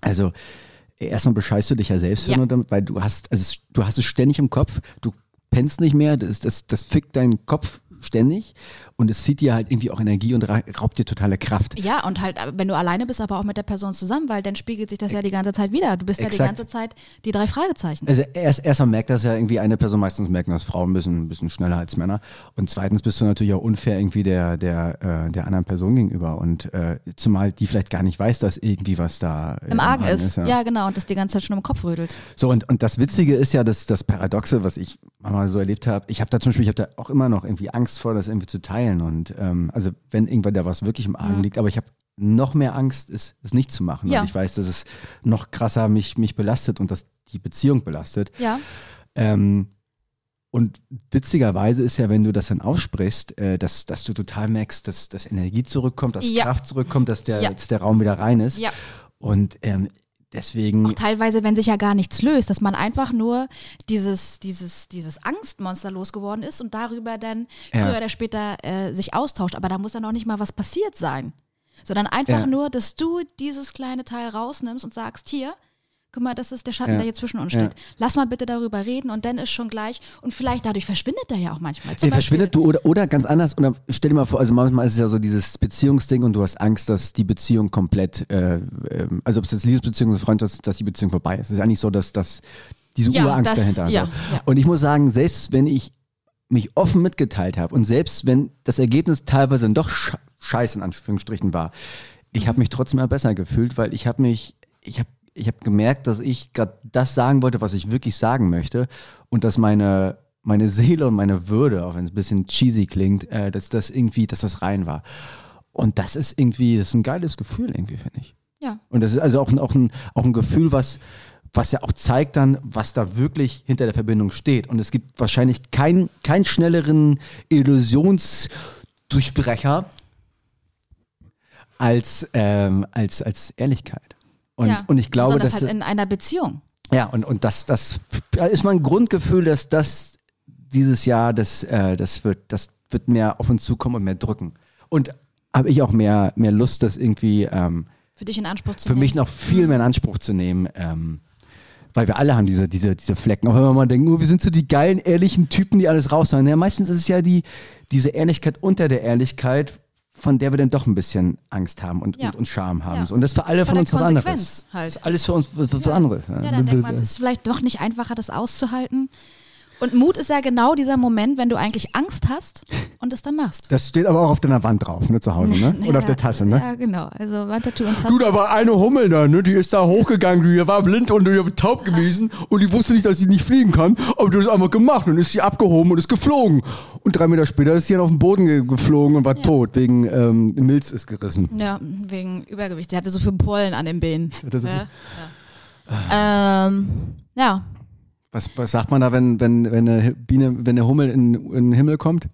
also, erstmal bescheißt du dich ja selbst, Ja. du damit, weil du hast, also es- du hast es ständig im Kopf, du pennst nicht mehr, das, das, das fickt deinen Kopf ständig und es zieht dir halt irgendwie auch Energie und ra- raubt dir totale Kraft. Ja, und halt, wenn du alleine bist, aber auch mit der Person zusammen, weil dann spiegelt sich das ja die ganze Zeit wieder. Du bist ja die Exakt. ganze Zeit die drei Fragezeichen. Also erst erstmal merkt das ja irgendwie eine Person, meistens merken das Frauen ein bisschen, ein bisschen schneller als Männer. Und zweitens bist du natürlich auch unfair irgendwie der, der, äh, der anderen Person gegenüber. Und äh, zumal die vielleicht gar nicht weiß, dass irgendwie was da äh, Im Argen ist. Ja. genau, und das die ganze Zeit schon im Kopf rödelt. So, und, und das Witzige ist ja, dass das Paradoxe, was ich mal so erlebt habe, ich habe da zum Beispiel, ich habe da auch immer noch irgendwie Angst vor, das irgendwie zu teilen. Und ähm, also wenn irgendwann da was wirklich im Argen Mhm. liegt, aber ich habe noch mehr Angst, es, es nicht zu machen. Ja. Weil ich weiß, dass es noch krasser mich, mich belastet und dass die Beziehung belastet. Ja, Ähm, und witzigerweise ist ja, wenn du das dann aufsprichst, äh, dass, dass du total merkst, dass, dass Energie zurückkommt, dass Ja. Kraft zurückkommt, dass der, Ja. dass der Raum wieder rein ist. ja. Und ähm, deswegen. Auch teilweise, wenn sich ja gar nichts löst, dass man einfach nur dieses, dieses, dieses Angstmonster losgeworden ist und darüber dann Ja. früher oder später äh, sich austauscht. Aber da muss dann noch nicht mal was passiert sein. Sondern einfach Ja. nur, dass du dieses kleine Teil rausnimmst und sagst, hier, guck mal, das ist der Schatten, Ja. der hier zwischen uns Ja. steht. Lass mal bitte darüber reden und dann ist schon gleich, und vielleicht dadurch verschwindet er ja auch manchmal. Zum Der verschwindet Beispiel- du oder, oder ganz anders. Oder stell dir mal vor, also manchmal ist es ja so dieses Beziehungsding und du hast Angst, dass die Beziehung komplett, äh, ähm, also ob es jetzt Liebesbeziehung oder Freund ist, dass die Beziehung vorbei ist. Es ist eigentlich so, dass, dass diese Ja, Urangst das- dahinter ja, so. ja. Und ich muss sagen, selbst wenn ich mich offen mitgeteilt habe und selbst wenn das Ergebnis teilweise dann doch sch scheiße in Anführungsstrichen war, ich habe mich trotzdem mal besser gefühlt, weil ich habe mich, ich habe ich habe gemerkt, dass ich gerade das sagen wollte, was ich wirklich sagen möchte und dass meine, meine Seele und meine Würde, auch wenn es ein bisschen cheesy klingt, äh, dass das irgendwie, dass das rein war. Und das ist irgendwie, das ist ein geiles Gefühl irgendwie, finde ich. Ja. Und das ist also auch, ein- auch, ein, auch ein Gefühl, was, was ja auch zeigt dann, was da wirklich hinter der Verbindung steht. Und es gibt wahrscheinlich keinen keinen schnelleren Illusionsdurchbrecher als, ähm, als, als Ehrlichkeit. Und, ja. und ich glaube, dass. halt in einer Beziehung. Ja, und, und das, das ist mein Grundgefühl, dass das dieses Jahr, das, äh, das, wird, das wird mehr auf uns zukommen und mehr drücken. Und habe ich auch mehr, mehr Lust, das irgendwie ähm, Für dich in Anspruch zu für nehmen. mich noch viel mehr in Anspruch zu nehmen. Ähm, weil wir alle haben diese, diese, diese Flecken. Auch wenn wir mal denken, oh, wir sind so die geilen, ehrlichen Typen, die alles raushauen. Ja, meistens ist es ja die, diese Ehrlichkeit unter der Ehrlichkeit, von der wir dann doch ein bisschen Angst haben und, Ja. und, und Scham haben. Ja. Und das ist für alle Von uns was anderes. Halt. Das ist alles für uns was, was anderes. Ja, dann denkt man, es ist vielleicht doch nicht einfacher, das auszuhalten. Und Mut ist ja genau dieser Moment, wenn du eigentlich Angst hast und es dann machst. Das steht aber auch auf deiner Wand drauf, ne, zu Hause, ne? Oder auf der Tasse, ne? Ja, genau. Also Wandtattoo und Tasse. Du, da war eine Hummel da, ne? Die ist da hochgegangen, die war blind und die war taub gewesen und die wusste nicht, dass sie nicht fliegen kann. Aber hat es einfach gemacht und ist sie abgehoben und ist geflogen. Und drei Meter später ist sie dann auf den Boden ge geflogen und war tot, wegen ähm, Milz ist gerissen. Ja, wegen Übergewicht. Sie hatte so viel Pollen an den Beinen. hatte so ja. Ja. Ähm, ja. Was, was sagt man da, wenn, wenn, wenn, eine Biene, wenn eine Hummel in, in den Himmel kommt?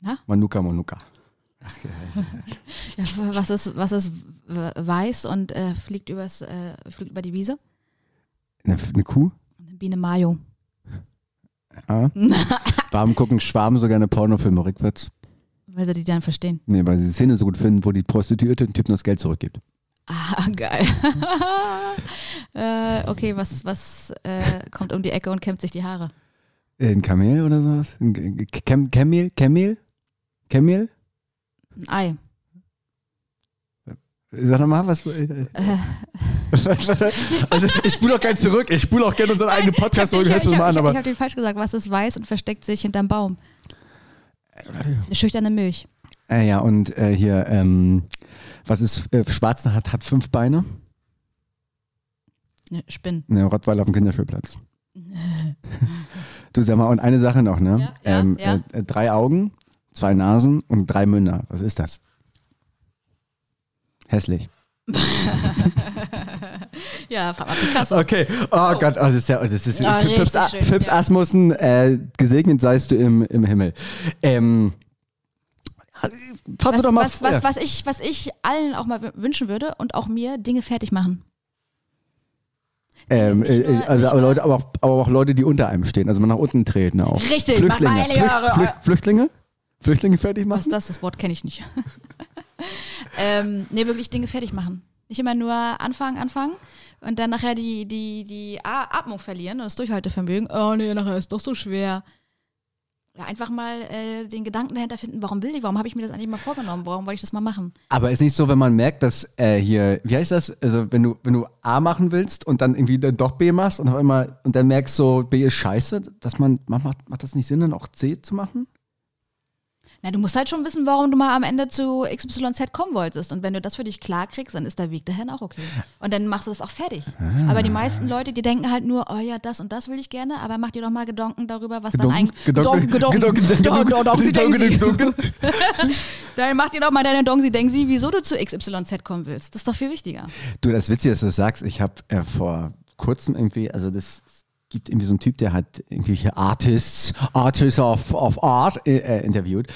Na? Manuka, Manuka. ja. Was ist, was ist weiß und äh, fliegt, übers, äh, fliegt über die Wiese? Eine, eine Kuh? Eine Biene Mayo. Ja. Warum gucken Schwaben so gerne Pornofilme rückwärts? Weil sie die dann verstehen. Nee, weil sie die Szene so gut finden, wo die Prostituierte dem Typen das Geld zurückgibt. Ah, geil. äh, okay, was, was äh, kommt um die Ecke und kämmt sich die Haare? Ein Kamel oder sowas? Ein Kem Kamel? Kamel? Kamel? Ein Ei. Sag nochmal, was. Äh, also, ich spule auch gerne zurück. Ich spule auch gerne unseren eigenen Podcast ich zurück. ich, Hörst ich, du ich, mal an, ich, aber. habe den falsch gesagt. Was ist weiß und versteckt sich hinterm Baum? Eine schüchterne Milch. Äh, ja, und äh, hier, ähm, was ist, äh, Schwarzen hat, hat fünf Beine. Eine Spinn. Ne, Rottweiler auf dem Kinderspielplatz. du sag mal, und eine Sache noch, ne? Ja, ja, ähm, ja. Äh, drei Augen, zwei Nasen und drei Münder. Was ist das? Hässlich. Ja, mal Picasso. Okay, oh, Gott, oh, das ist ja, das ist Ah, Fips, richtig schön, Fips ja. Asmussen, äh, gesegnet seist du im, im Himmel. Ähm, Was, doch mal was, was, was, ich, was ich allen auch mal wünschen würde und auch mir, Dinge fertig machen. ähm, äh, nur- äh, also, aber, Leute, aber, auch, aber auch Leute, die unter einem stehen, also mal nach unten treten auch. Richtig, Flüchtlinge. Flücht, Flücht, Flüchtlinge? Flüchtlinge fertig Was machen? ist das? Das Wort kenne ich nicht. ähm, nee, wirklich Dinge fertig machen. Nicht immer nur anfangen, anfangen und dann nachher die, die, die Atmung verlieren und das Durchhaltevermögen. Oh nee, nachher ist doch so schwer. Ja, einfach mal äh, den Gedanken dahinter finden, warum will ich, warum habe ich mir das eigentlich mal vorgenommen, warum wollte ich das mal machen? Aber ist nicht so, wenn man merkt, dass äh, hier, wie heißt das? Also wenn du, wenn du A machen willst und dann irgendwie dann doch B machst und auf einmal und dann merkst so, B ist scheiße, dass man, macht, macht das nicht Sinn, dann auch C zu machen? Na, du musst halt schon wissen, warum du mal am Ende zu XYZ kommen wolltest. Und wenn du das für dich klar kriegst, dann ist der Weg dahin auch okay. Und dann machst du das auch fertig. Ah. Aber die meisten Leute, die denken halt nur, oh ja, das und das will ich gerne, aber mach dir doch mal Gedanken darüber, was dann eigentlich. Gedonken? Gedonken. Dann mach dir doch mal deine Dongsi Dengsi, wieso du zu XYZ kommen willst. Das ist doch viel wichtiger. Du, das Witzige, dass du sagst, ich habe äh, vor kurzem irgendwie, also das gibt irgendwie so einen Typ, der hat irgendwelche Artists, Artists of, of Art äh, äh, interviewt.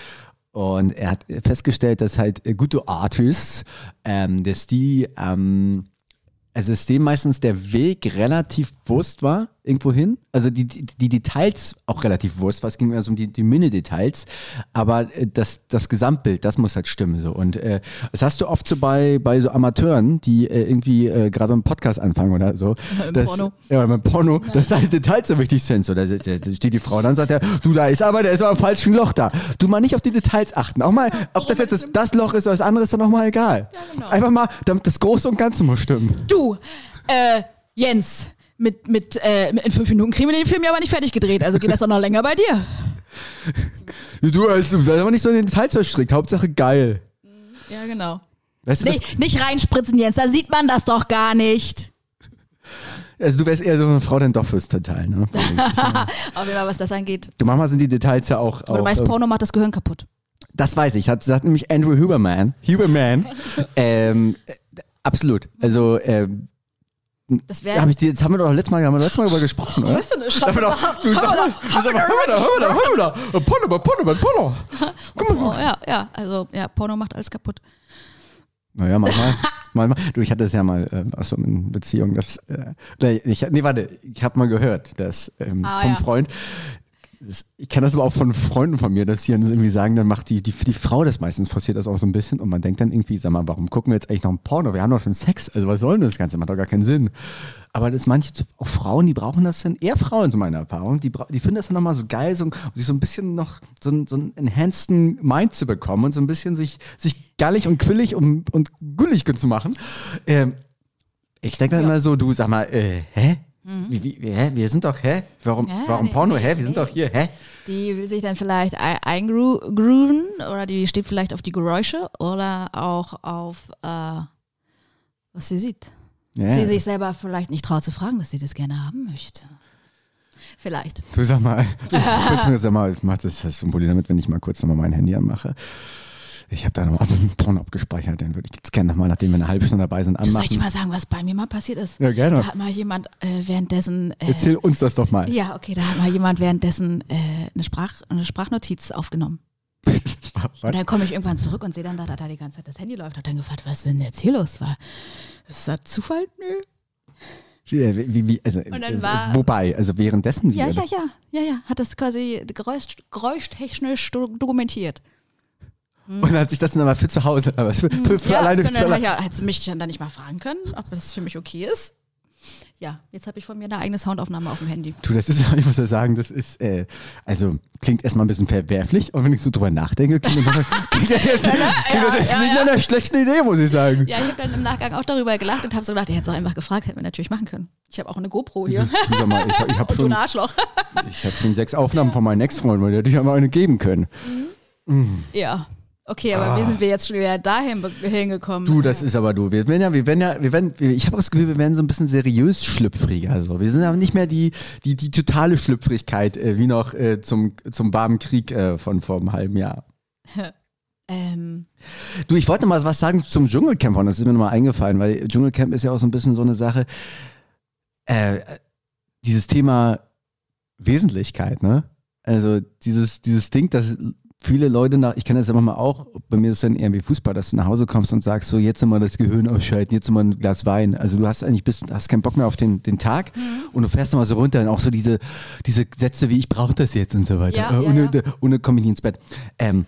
Und er hat festgestellt, dass halt äh, gute Artists, ähm, dass die, ähm, also dass dem meistens der Weg relativ bewusst war, irgendwo hin. Also die, die, die Details auch relativ bewusst war. Es ging mehr so um die, die Mini-Details. Aber äh, das, das Gesamtbild, das muss halt stimmen. So. Und äh, das hast du oft so bei, bei so Amateuren, die äh, irgendwie äh, gerade einen Podcast anfangen oder so. Im das, Porno. Ja, beim Porno, dass da halt Details so wichtig sind. So, da, steht die Frau dann und sagt er, du, da ist aber, der ist aber im falschen Loch da. Du mal nicht auf die Details achten. Auch mal, ob das jetzt das, das Loch ist oder das andere, ist doch nochmal egal. genau. Einfach mal, damit das Große und Ganze muss stimmen. Du, äh, Jens, mit, mit, äh, in fünf Minuten kriegen wir den Film ja aber nicht fertig gedreht, also geht das doch noch länger bei dir. Du, also, sei aber nicht so in den Details verstrickt. Hauptsache geil. Ja, genau. Weißt du, das, Nicht, nicht reinspritzen, Jens, da sieht man das doch gar nicht. also du wärst eher so eine Frau dann doch fürs Total, ne? Auf jeden Fall, was das angeht. Du manchmal sind die Details ja auch. Aber du auch, weißt, ähm, Porno macht das Gehirn kaputt. Das weiß ich. Hat, sagt nämlich Andrew Huberman. Huberman. ähm, äh, absolut. Also, ähm, Das ja, wäre. hab ich, jetzt haben wir doch letztes Mal, haben wir letztes Mal darüber gesprochen, oder? du eine Sag mal doch, du sag mal, du sag mal, hör mal da, hör mal da, hör mal da. Porno, Porno, Porno. Oh, ja, ja, also ja, Porno macht alles kaputt. Naja, manchmal. manchmal. Du, ich hatte es ja mal ähm, aus so einer Beziehung, dass, äh, nee, ich, nee, warte, ich habe mal gehört, dass ähm, Ah, vom ja. Freund, ich kann das aber auch von Freunden von mir, dass die dann irgendwie sagen, dann macht die, die, die Frau das meistens, forciert das auch so ein bisschen und man denkt dann irgendwie, sag mal, warum gucken wir jetzt eigentlich noch ein Porno? Wir haben doch schon Sex, also was soll denn das Ganze? Macht doch gar keinen Sinn. Aber das manche, auch Frauen, die brauchen das dann, eher Frauen zu meiner Erfahrung, die, die finden das dann nochmal so geil, so, um sich so ein bisschen noch so, einen- so einen enhanced Mind zu bekommen und so ein bisschen sich, sich gallig und quillig und, und güllig zu machen. Ähm, ich denke dann immer so, du sag mal, äh, hä? Wie, wie, hä? Wir sind doch, hä? Warum, Mhm. Ja, warum nee, Porno, nee, hä? Wir sind nee. doch hier, hä? Die will sich dann vielleicht ei- eingrooven oder die steht vielleicht auf die Geräusche oder auch auf, äh, was sie sieht. Ja. Sie sich selber vielleicht nicht traut zu fragen, dass sie das gerne haben möchte. Vielleicht. Du sag mal, du, sag mal, ich mach das, das Problem damit, wenn ich mal kurz nochmal mein Handy anmache. Ich habe da nochmal so einen Porno abgespeichert, den würde ich jetzt gerne nochmal, nachdem wir eine halbe Stunde dabei sind, Du, soll ich dir anmachen. mal sagen, was bei mir mal passiert ist? Ja, gerne. Da hat mal jemand äh, währenddessen. Äh, Erzähl uns das doch mal. ja, okay, da hat mal jemand währenddessen äh, eine, Sprach, eine Sprachnotiz aufgenommen. Und dann komme ich irgendwann zurück und sehe dann, da, da, da die ganze Zeit das Handy läuft. Hat dann gefragt, was denn jetzt hier los war. Ist das Zufall? Nö. Wie, wie, wie, also, Und dann äh, war- wobei, also währenddessen Ja, ja, ja, ja, ja. Hat das quasi geräusch, geräuschtechnisch do- dokumentiert. Und dann hat sich das dann aber für zu Hause, aber für, für, für ja, alleine, und für dann ja, hättest du mich dann nicht mal fragen können, ob das für mich okay ist. Ja, jetzt habe ich von mir eine eigene Soundaufnahme auf dem Handy. Du, das ist, ich muss ja sagen, das ist, äh, also klingt erstmal ein bisschen verwerflich, aber wenn ich so drüber nachdenke, klingt das, klingt das jetzt, klingt das jetzt ja, nicht ja. einer schlechten Idee, muss ich sagen. Ja, ich habe dann im Nachgang auch darüber gelacht und habe so gedacht, ich hätte es auch einfach gefragt, hätten wir natürlich machen können. Ich habe auch eine GoPro hier. Du, Sag mal, ich, ich habe schon, ein Arschloch. ich hab schon sechs Aufnahmen von meinen Ex-Freunden, weil die hätte ich mal eine geben können. Ja. Okay, aber wie sind wir jetzt schon wieder dahin hingekommen? Ah. Du, das ist aber du. Wir werden ja, wir werden ja, wir werden, ich habe das Gefühl, wir werden so ein bisschen seriös schlüpfriger. Also. Wir sind aber nicht mehr die, die, die totale Schlüpfrigkeit, äh, wie noch äh, zum, zum warmen Krieg äh, von vor einem halben Jahr. ähm, Du, ich wollte mal was sagen zum Dschungelcamp und das ist mir nochmal eingefallen, weil Dschungelcamp ist ja auch so ein bisschen so eine Sache, äh, dieses Thema Wesentlichkeit, ne? Also dieses, dieses Ding, dass viele Leute nach, ich kenne das ja manchmal auch, bei mir ist es dann eher wie Fußball, dass du nach Hause kommst und sagst, so jetzt immer das Gehirn ausschalten, jetzt immer ein Glas Wein. Also du hast eigentlich bist, hast keinen Bock mehr auf den, den Tag und du fährst immer so runter und auch so diese, diese Sätze wie ich brauche das jetzt und so weiter. Ja, äh, ja, ohne, ja. ohne komme ich nicht ins Bett. Ähm,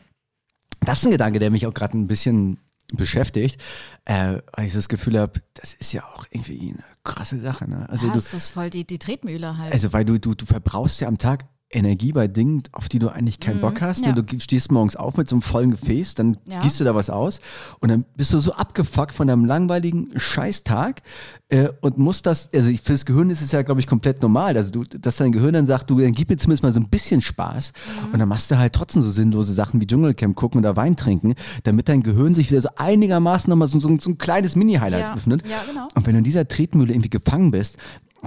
das ist ein Gedanke, der mich auch gerade ein bisschen beschäftigt, äh, weil ich so das Gefühl habe, das ist ja auch irgendwie eine krasse Sache. Ne? Also, ja, du, das ist voll die, die Tretmühle halt. also weil du, du, du verbrauchst ja am Tag Energie bei Dingen, auf die du eigentlich keinen Bock hast. Mhm. ja. Du stehst morgens auf mit so einem vollen Gefäß, dann Ja. gießt du da was aus und dann bist du so abgefuckt von deinem langweiligen Scheißtag äh, und musst das, also fürs Gehirn ist es ja, glaube ich, komplett normal, also du, dass dein Gehirn dann sagt, du, dann gib mir zumindest mal so ein bisschen Spaß Mhm. und dann machst du halt trotzdem so sinnlose Sachen wie Dschungelcamp gucken oder Wein trinken, damit dein Gehirn sich wieder so einigermaßen nochmal so, so, so ein kleines Mini-Highlight Ja. öffnet. Ja, genau. Und wenn du in dieser Tretmühle irgendwie gefangen bist,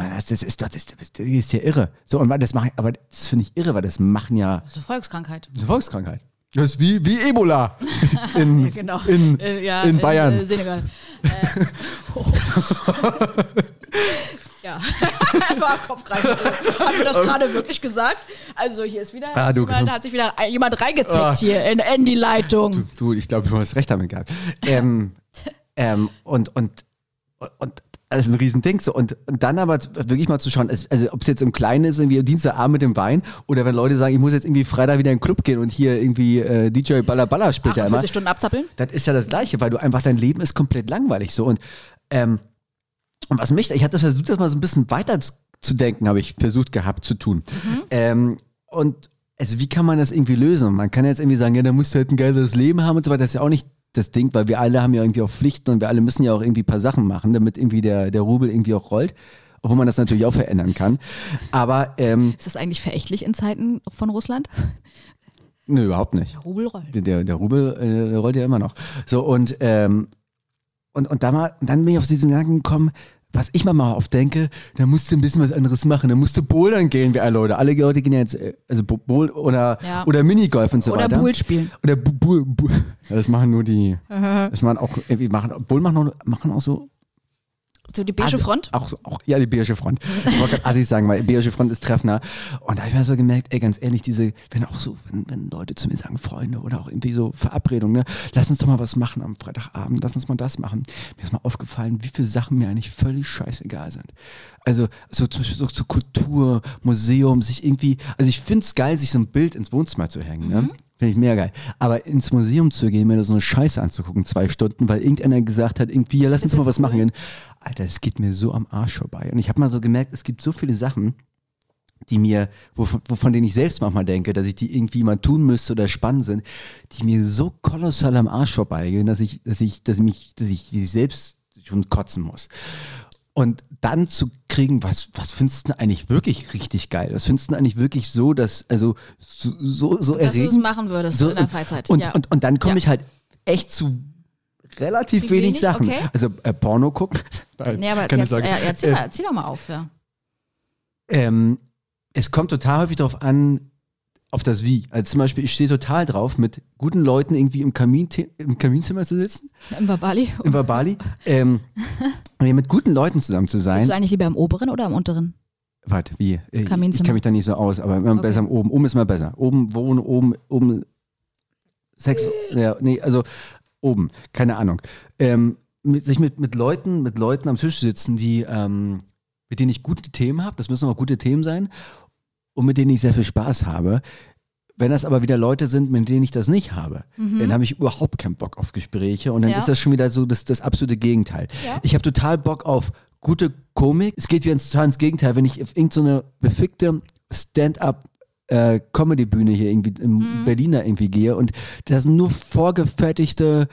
das, das ist doch, das, das ist ja irre. So, und das mache ich, aber das finde ich irre, weil das machen ja Das ist eine Volkskrankheit. das ist eine Volkskrankheit. Das ist wie, wie Ebola in, Genau. in, Äh, ja, in Bayern. äh, Senegal. Äh, oh. ja, das war Kopfgreifen. Haben wir das gerade wirklich gesagt? Also hier ist wieder, Ah, du- jemand, hat sich wieder jemand reingezeckt Ah. hier in, in die Leitung. Du, ich glaube, du hast recht damit gehabt. Ähm, ähm, und, und, und das ist ein Riesending. So. Und, und dann aber wirklich mal zu schauen, also ob es jetzt im Kleinen ist, irgendwie Dienstagabend mit dem Wein, oder wenn Leute sagen, ich muss jetzt irgendwie Freitag wieder in den Club gehen und hier irgendwie äh, DJ Balla Balla spielt ja immer. 48 Stunden abzappeln? Das ist ja das Gleiche, weil du einfach, dein Leben ist komplett langweilig so. Und, ähm, und was mich, ich hatte versucht, das mal so ein bisschen weiter zu- denken, habe ich versucht gehabt zu tun. Ähm, und also wie kann man das irgendwie lösen? Man kann jetzt irgendwie sagen, ja, da musst du halt ein geiles Leben haben und so weiter. Das ist ja auch nicht das Ding, weil wir alle haben ja irgendwie auch Pflichten und wir alle müssen ja auch irgendwie ein paar Sachen machen, damit irgendwie der, der Rubel irgendwie auch rollt. Obwohl man das natürlich auch verändern kann. Aber ähm, Ist das eigentlich verächtlich in Zeiten von Russland? nö, überhaupt nicht. Rubel rollt. Der, der, der Rubel äh, der rollt ja immer noch. So, und, ähm, und, und da mal, dann bin ich auf diesen Gedanken gekommen, was ich mal oft denke, da musst du ein bisschen was anderes machen. Da musst du bouldern gehen, wie alle Leute. Alle Leute gehen ja jetzt, äh, also Bo- Bowl oder, Ja. oder Minigolf und so Oder weiter. Bull spielen. Oder Bu Bu Bu ja, das machen nur die, das machen auch, irgendwie machen, Bull machen auch, machen auch so So die beige Assi- Front? Auch, so- auch, ja, die Beige Front. Ich wollte gerade sagen, weil Beige Front ist treffender. Und da habe ich mir so gemerkt, ey, ganz ehrlich, diese, wenn auch so, wenn, wenn Leute zu mir sagen, Freunde oder auch irgendwie so Verabredungen, ne, lass uns doch mal was machen am Freitagabend, lass uns mal das machen. Mir ist mal aufgefallen, wie viele Sachen mir eigentlich völlig scheißegal sind. Also so zum Beispiel so, so Kultur, Museum, sich irgendwie, also ich finde es geil, sich so ein Bild ins Wohnzimmer zu hängen, ne? Finde ich mega geil. Aber ins Museum zu gehen, mir da so eine Scheiße anzugucken, zwei Stunden, weil irgendeiner gesagt hat, irgendwie, ja, lass uns mal was machen cool. gehen. Alter, es geht mir so am Arsch vorbei. Und ich habe mal so gemerkt, es gibt so viele Sachen, die mir, wovon, wovon denen ich selbst manchmal denke, dass ich die irgendwie mal tun müsste oder spannend sind, die mir so kolossal am Arsch vorbeigehen, dass ich, dass ich, dass ich mich, dass ich die selbst schon kotzen muss. Und dann zu kriegen, was, was findest du eigentlich wirklich richtig geil? Was findest du eigentlich wirklich so, dass, also so, so, so Dass du es erregend? machen würdest So, in der Freizeit. Und, ja. und, und dann komme Ja. ich halt echt zu relativ Wie wenig, wenig? Sachen. Okay. Also äh, Porno gucken. nee, aber jetzt, äh, erzähl, Äh, mal, erzähl doch mal auf. Ja. Ähm, es kommt total häufig darauf an, auf das Wie. Also zum Beispiel, ich stehe total drauf, mit guten Leuten irgendwie im, Kamin, im Kaminzimmer zu sitzen, Im Babali. im Babali, ähm, mit guten Leuten zusammen zu sein. Bist du eigentlich lieber im oberen oder im unteren? Warte, wie? Äh, Ich Kaminzimmer. kenne mich da nicht so aus, aber immer Okay. besser am oben. Oben ist mal besser. Oben wohnen, oben, oben Sex, ja, nee, also oben, keine Ahnung. Ähm, mit, sich mit, mit Leuten, mit Leuten am Tisch sitzen, die, ähm, mit denen ich gute Themen habe, das müssen auch gute Themen sein, und mit denen ich sehr viel Spaß habe. Wenn das aber wieder Leute sind, mit denen ich das nicht habe, dann habe ich überhaupt keinen Bock auf Gespräche und dann Mhm. Ja. ist das schon wieder so das, das absolute Gegenteil. Ja. Ich habe total Bock auf gute Komik. Es geht wieder ins, total ins Gegenteil, wenn ich auf irgendeine befickte Stand-up äh, Comedy-Bühne hier irgendwie im Mhm. Berliner irgendwie gehe und da sind nur vorgefertigte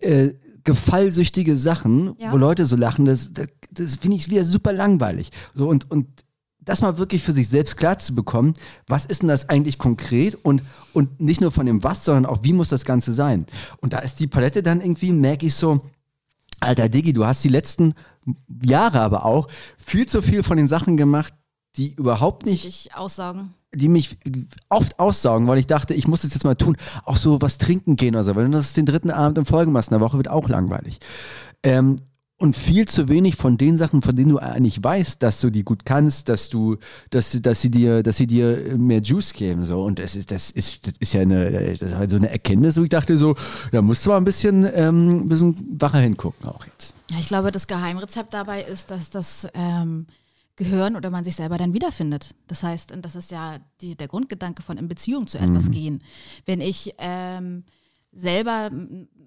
äh, gefallsüchtige Sachen, Ja. wo Leute so lachen, das, das, das finde ich wieder super langweilig. So und, und das mal wirklich für sich selbst klar zu bekommen, was ist denn das eigentlich konkret und, und nicht nur von dem Was, sondern auch wie muss das Ganze sein. Und da ist die Palette dann irgendwie, merke ich so, alter Diggi, du hast die letzten Jahre aber auch viel zu viel von den Sachen gemacht, die überhaupt nicht Dich aussaugen. die mich oft aussaugen, weil ich dachte, ich muss das jetzt mal tun. Auch so was trinken gehen oder so, weil das den dritten Abend in Folge machst in der Woche, wird auch langweilig. Ähm, und viel zu wenig von den Sachen, von denen du eigentlich weißt, dass du die gut kannst, dass du, dass, sie- dass sie dir, dass sie dir mehr Juice geben, so. Und das ist, das ist, das ist ja eine, das ist halt so eine Erkenntnis, wo ich dachte so, da musst du mal ein bisschen, ähm, ein bisschen wacher hingucken auch jetzt. Ja, ich glaube, das Geheimrezept dabei ist, dass das ähm, Gehirn oder man sich selber dann wiederfindet. Das heißt, und das ist ja die, der Grundgedanke von in Beziehung zu etwas gehen. Wenn ich ähm, selber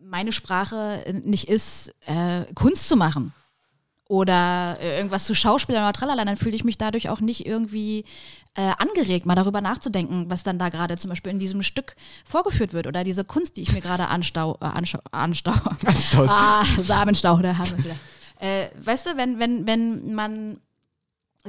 meine Sprache nicht ist, äh, Kunst zu machen oder äh, irgendwas zu Schauspielern oder tralala, dann fühle ich mich dadurch auch nicht irgendwie äh, angeregt, mal darüber nachzudenken, was dann da gerade zum Beispiel in diesem Stück vorgeführt wird oder diese Kunst, die ich mir gerade anstau, äh, anstau, anstau, ah, Samenstau, da haben wir es wieder. Äh, weißt du, wenn, wenn, wenn man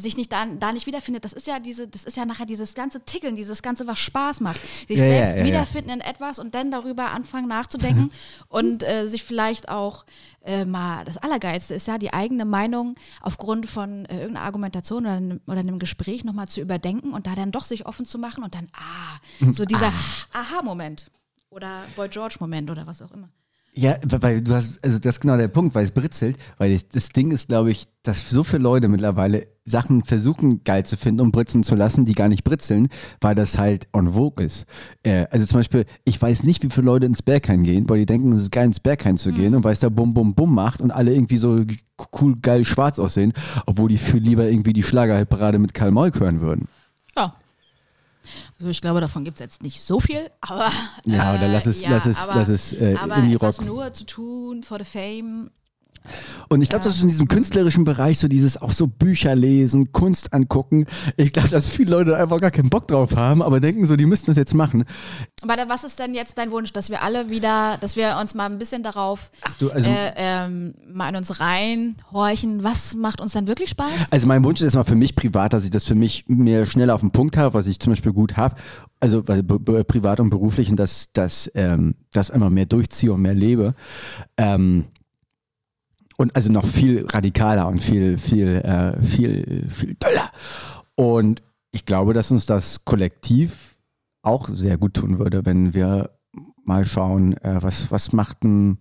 sich nicht da, da nicht wiederfindet, das ist ja diese, das ist ja nachher dieses ganze Tickeln, dieses ganze, was Spaß macht. Sich Ja, selbst ja, ja. wiederfinden in etwas und dann darüber anfangen nachzudenken und äh, sich vielleicht auch äh, mal, das Allergeilste ist ja, die eigene Meinung aufgrund von äh, irgendeiner Argumentation oder, einem- oder einem Gespräch nochmal zu überdenken und da dann doch sich offen zu machen und dann, ah, so dieser Aha-Moment oder Boy George-Moment oder was auch immer. Ja, weil du hast, also das ist genau der Punkt, weil es britzelt, weil ich, das Ding ist, glaube ich, dass so viele Leute mittlerweile Sachen versuchen geil zu finden und britzen zu lassen, die gar nicht britzeln, weil das halt on vogue ist. Äh, also zum Beispiel, ich weiß nicht, wie viele Leute ins Berghain gehen, weil die denken, es ist geil, ins Berghain zu gehen und weil es da bum bum bum macht und alle irgendwie so cool, geil schwarz aussehen, obwohl die viel lieber irgendwie die Schlagerparade mit Karl Moik hören würden. Also ich glaube, davon gibt es jetzt nicht so viel, aber Ja, äh, oder lass es, ja, lass es, aber, lass es äh, aber Indie-Rock. etwas nur zu tun for the fame. Und ich glaube, das ist in diesem künstlerischen Bereich so dieses auch so Bücher lesen, Kunst angucken. Ich glaube, dass viele Leute einfach gar keinen Bock drauf haben, aber denken so, die müssten das jetzt machen. Aber was ist denn jetzt dein Wunsch, dass wir alle wieder, dass wir uns mal ein bisschen darauf Ach du, also, äh, ähm, mal in uns reinhorchen, was macht uns dann wirklich Spaß? also mein Wunsch ist erstmal für mich privat, dass ich das für mich mehr schnell auf den Punkt habe, was ich zum Beispiel gut habe. Also privat und beruflich und dass das, ähm, das immer mehr durchziehe und mehr lebe. Ähm, und also noch viel radikaler und viel, viel, äh, viel, viel doller. Und ich glaube, dass uns das kollektiv auch sehr gut tun würde, wenn wir mal schauen, äh, was, was macht denn,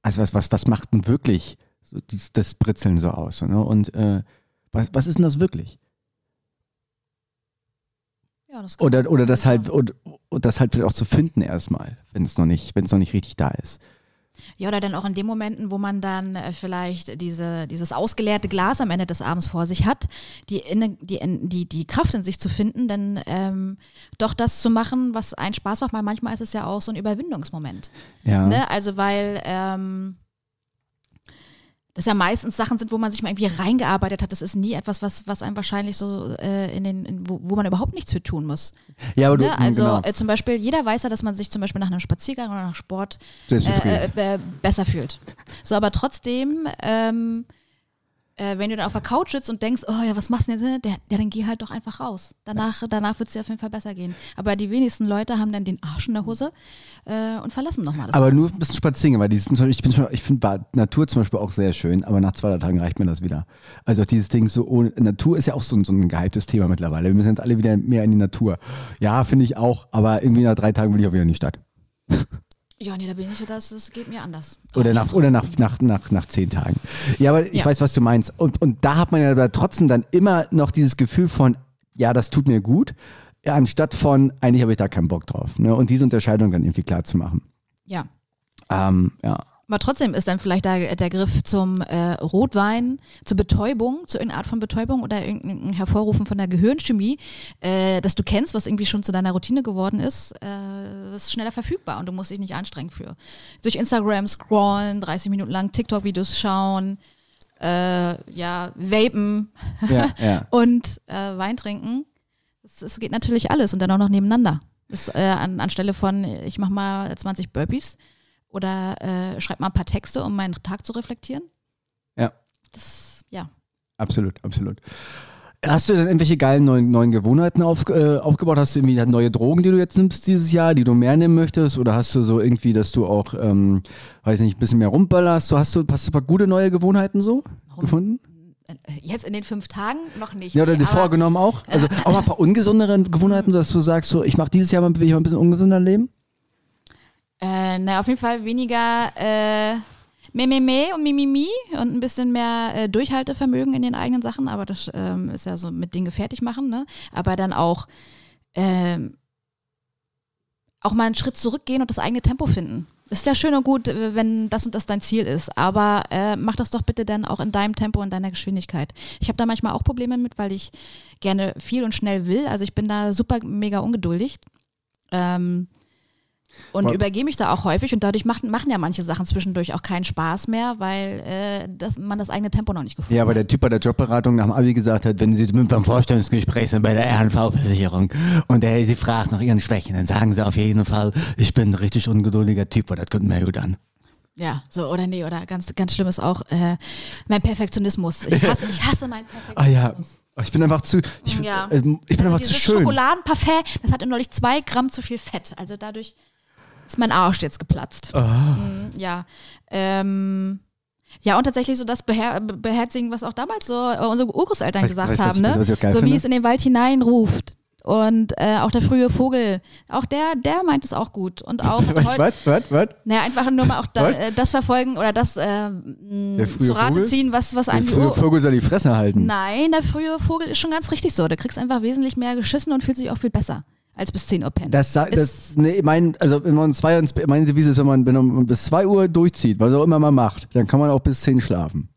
also was, was, was macht denn wirklich das, das Britzeln so aus? Ne? Und äh, was, was ist denn das wirklich? Ja, das Oder, oder das halt, und, und das halt vielleicht auch zu finden erstmal, wenn es noch nicht, wenn es noch nicht richtig da ist. Ja, oder dann auch in den Momenten, wo man dann äh, vielleicht diese, dieses ausgeleerte Glas am Ende des Abends vor sich hat, die, inne, die, in- die, die Kraft in sich zu finden, dann ähm, doch das zu machen, was einen Spaß macht, weil manchmal ist es ja auch so ein Überwindungsmoment. Ja. Ne? Also weil ähm, das ja meistens Sachen sind, wo man sich mal irgendwie reingearbeitet hat. Das ist nie etwas, was, was einem wahrscheinlich so äh, in den, in, wo, wo man überhaupt nichts für tun muss. Ja, aber du, Ne? Also genau, äh, zum Beispiel, jeder weiß ja, dass man sich zum Beispiel nach einem Spaziergang oder nach Sport zufrieden. äh, äh, besser fühlt. So, aber trotzdem, ähm, äh, wenn du dann auf der Couch sitzt und denkst, oh ja, was machst du denn jetzt? Der, ja, dann geh halt doch einfach raus. Danach, danach wird es dir auf jeden Fall besser gehen. Aber die wenigsten Leute haben dann den Arsch in der Hose äh, und verlassen nochmal das aber Haus. nur ein bisschen spazieren, weil die sind, ich bin schon, ich finde Natur zum Beispiel auch sehr schön, aber nach zwei drei Tagen reicht mir das wieder. Also dieses Ding so ohne, Natur ist ja auch so, ein- so ein gehyptes Thema mittlerweile. Wir müssen jetzt alle wieder mehr in die Natur. Ja, finde ich auch, aber irgendwie nach drei Tagen will ich auch wieder in die Stadt. Ja, nee, da bin ich, das, das geht mir anders. Oder nach, oder nach, nach, nach, nach zehn Tagen. Ja, aber ich Ja. weiß, was du meinst. Und, und da hat man ja aber trotzdem dann immer noch dieses Gefühl von, ja, das tut mir gut, ja, anstatt von, eigentlich habe ich da keinen Bock drauf. Ne? Und diese Unterscheidung dann irgendwie klar zu machen. Ja. Ähm, ja. Aber trotzdem ist dann vielleicht der, der Griff zum äh, Rotwein, zur Betäubung, zu irgendeiner Art von Betäubung oder irgendein Hervorrufen von der Gehirnchemie, äh, das du kennst, was irgendwie schon zu deiner Routine geworden ist, äh, ist schneller verfügbar und du musst dich nicht anstrengen für. Durch Instagram scrollen, 30 Minuten lang TikTok-Videos schauen, äh, ja, vapen Ja, ja. und äh, Wein trinken. Es, geht natürlich alles und dann auch noch nebeneinander. Das, äh, an, anstelle von, ich mache mal 20 Burpees oder äh, schreib mal ein paar Texte, um meinen Tag zu reflektieren. Ja. Das, ja. Absolut, absolut. Hast du denn irgendwelche geilen neuen, neuen Gewohnheiten auf, äh, aufgebaut? Hast du irgendwie neue Drogen, die du jetzt nimmst dieses Jahr, die du mehr nehmen möchtest? Oder hast du so irgendwie, dass du auch, ähm, weiß nicht, ein bisschen mehr rumböllerst? So, hast, du, hast du ein paar gute neue Gewohnheiten so Rum- gefunden? Äh, Jetzt in den fünf Tagen noch nicht. Ja, oder nee, dir vorgenommen auch? Also auch mal ein paar ungesundere Gewohnheiten, dass du sagst, so, ich mache dieses Jahr mal, will ich mal ein bisschen ungesünder leben? Äh, na, auf jeden Fall weniger äh, meh und mimimi und ein bisschen mehr äh, Durchhaltevermögen in den eigenen Sachen, aber das ähm, ist ja so mit Dinge fertig machen, ne? Aber dann auch ähm, auch mal einen Schritt zurückgehen und das eigene Tempo finden. Ist ja schön und gut, äh, wenn das und das dein Ziel ist, aber äh, mach das doch bitte dann auch in deinem Tempo und deiner Geschwindigkeit. Ich habe da manchmal auch Probleme mit, weil ich gerne viel und schnell will. Also ich bin da super mega ungeduldig. Ähm, Und Wa- übergehe mich da auch häufig und dadurch machen, machen ja manche Sachen zwischendurch auch keinen Spaß mehr, weil äh, das, man das eigene Tempo noch nicht gefunden Ja, aber hat. der Typ bei der Jobberatung nach dem Abi gesagt hat, wenn Sie mit beim Vorstellungsgespräch sind bei der RNV-Versicherung und er Sie fragt nach Ihren Schwächen, dann sagen Sie auf jeden Fall, ich bin ein richtig ungeduldiger Typ, weil das kommt mir gut an. Ja, so oder nee, oder ganz, ganz schlimm ist auch äh, mein Perfektionismus. Ich hasse, ich hasse meinen Ah ja, Perfektionismus. ich bin einfach zu, ich, Ja. ähm, ich bin einfach zu schön. Schokoladenparfait, das hatte neulich zwei Gramm zu viel Fett. Also dadurch ist mein Arsch jetzt geplatzt. Ah. Mm, ja. Ähm, ja, und tatsächlich so das Beher Beherzigen, was auch damals so äh, unsere Urgroßeltern gesagt was haben, ich- ne? ich geil so wie finde? es in den Wald hineinruft. Und äh, auch der frühe Vogel, auch der, der meint es auch gut. Und auch Was, was, was, naja, einfach nur mal auch da, äh, das verfolgen oder das äh, Der frühe zu Rate Vogel? ziehen, was, was Der einem die frühe Vogel soll die Fresse halten. Nein, der frühe Vogel ist schon ganz richtig so. Der kriegst einfach wesentlich mehr geschissen und fühlt sich auch viel besser als bis 10 Uhr pennen. Das, Ist- das nee, mein, also wenn man zwei meine Devise ist, wenn man, wenn man bis 2 Uhr durchzieht, was auch immer man macht, dann kann man auch bis 10 schlafen.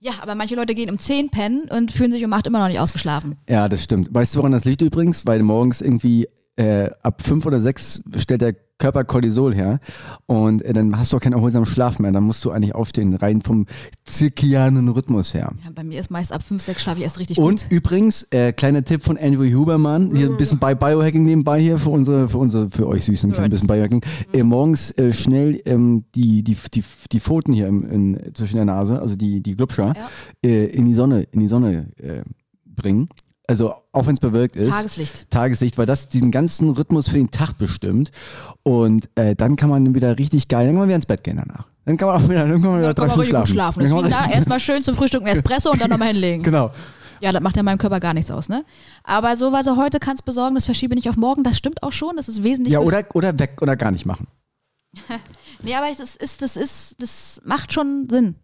ja, aber manche Leute gehen um 10 pennen und fühlen sich um 8 immer noch nicht ausgeschlafen. Ja, das stimmt. Weißt du, woran das liegt übrigens? Weil morgens irgendwie äh, ab 5 oder 6 stellt der Körper Cortisol her und äh, dann hast du auch keinen erholsamen Schlaf mehr. Dann musst du eigentlich aufstehen, rein vom zirkianen Rhythmus her. Ja, bei mir ist meist ab 5, 6 schlafe ich erst richtig Und gut. übrigens, äh, kleiner Tipp von Andrew Huberman, hier ein bisschen bei Biohacking nebenbei hier für unsere, für unsere, für euch Süßen, ein bisschen Biohacking. Äh, morgens äh, schnell ähm, die, die, die, die Pfoten hier im, in, zwischen der Nase, also die, die Glubscher, Ja. äh, in die Sonne, in die Sonne äh, bringen. Also auch wenn es bewölkt ist. Tageslicht. Tageslicht, weil das diesen ganzen Rhythmus für den Tag bestimmt. Und äh, dann kann man wieder richtig geil, dann kann man wieder ins Bett gehen danach. Dann kann man auch wieder, dann kann man wieder Dann drei Stunden schlafen. schlafen. Dann Deswegen da erstmal schön zum Frühstück ein Espresso und dann nochmal hinlegen. Genau. Ja, das macht ja meinem Körper gar nichts aus, ne? Aber so, er heute kannst besorgen, das verschiebe nicht auf morgen, das stimmt auch schon. Das ist wesentlich. Ja, oder, oder weg oder gar nicht machen. Nee, aber es ist, das ist, das macht schon Sinn.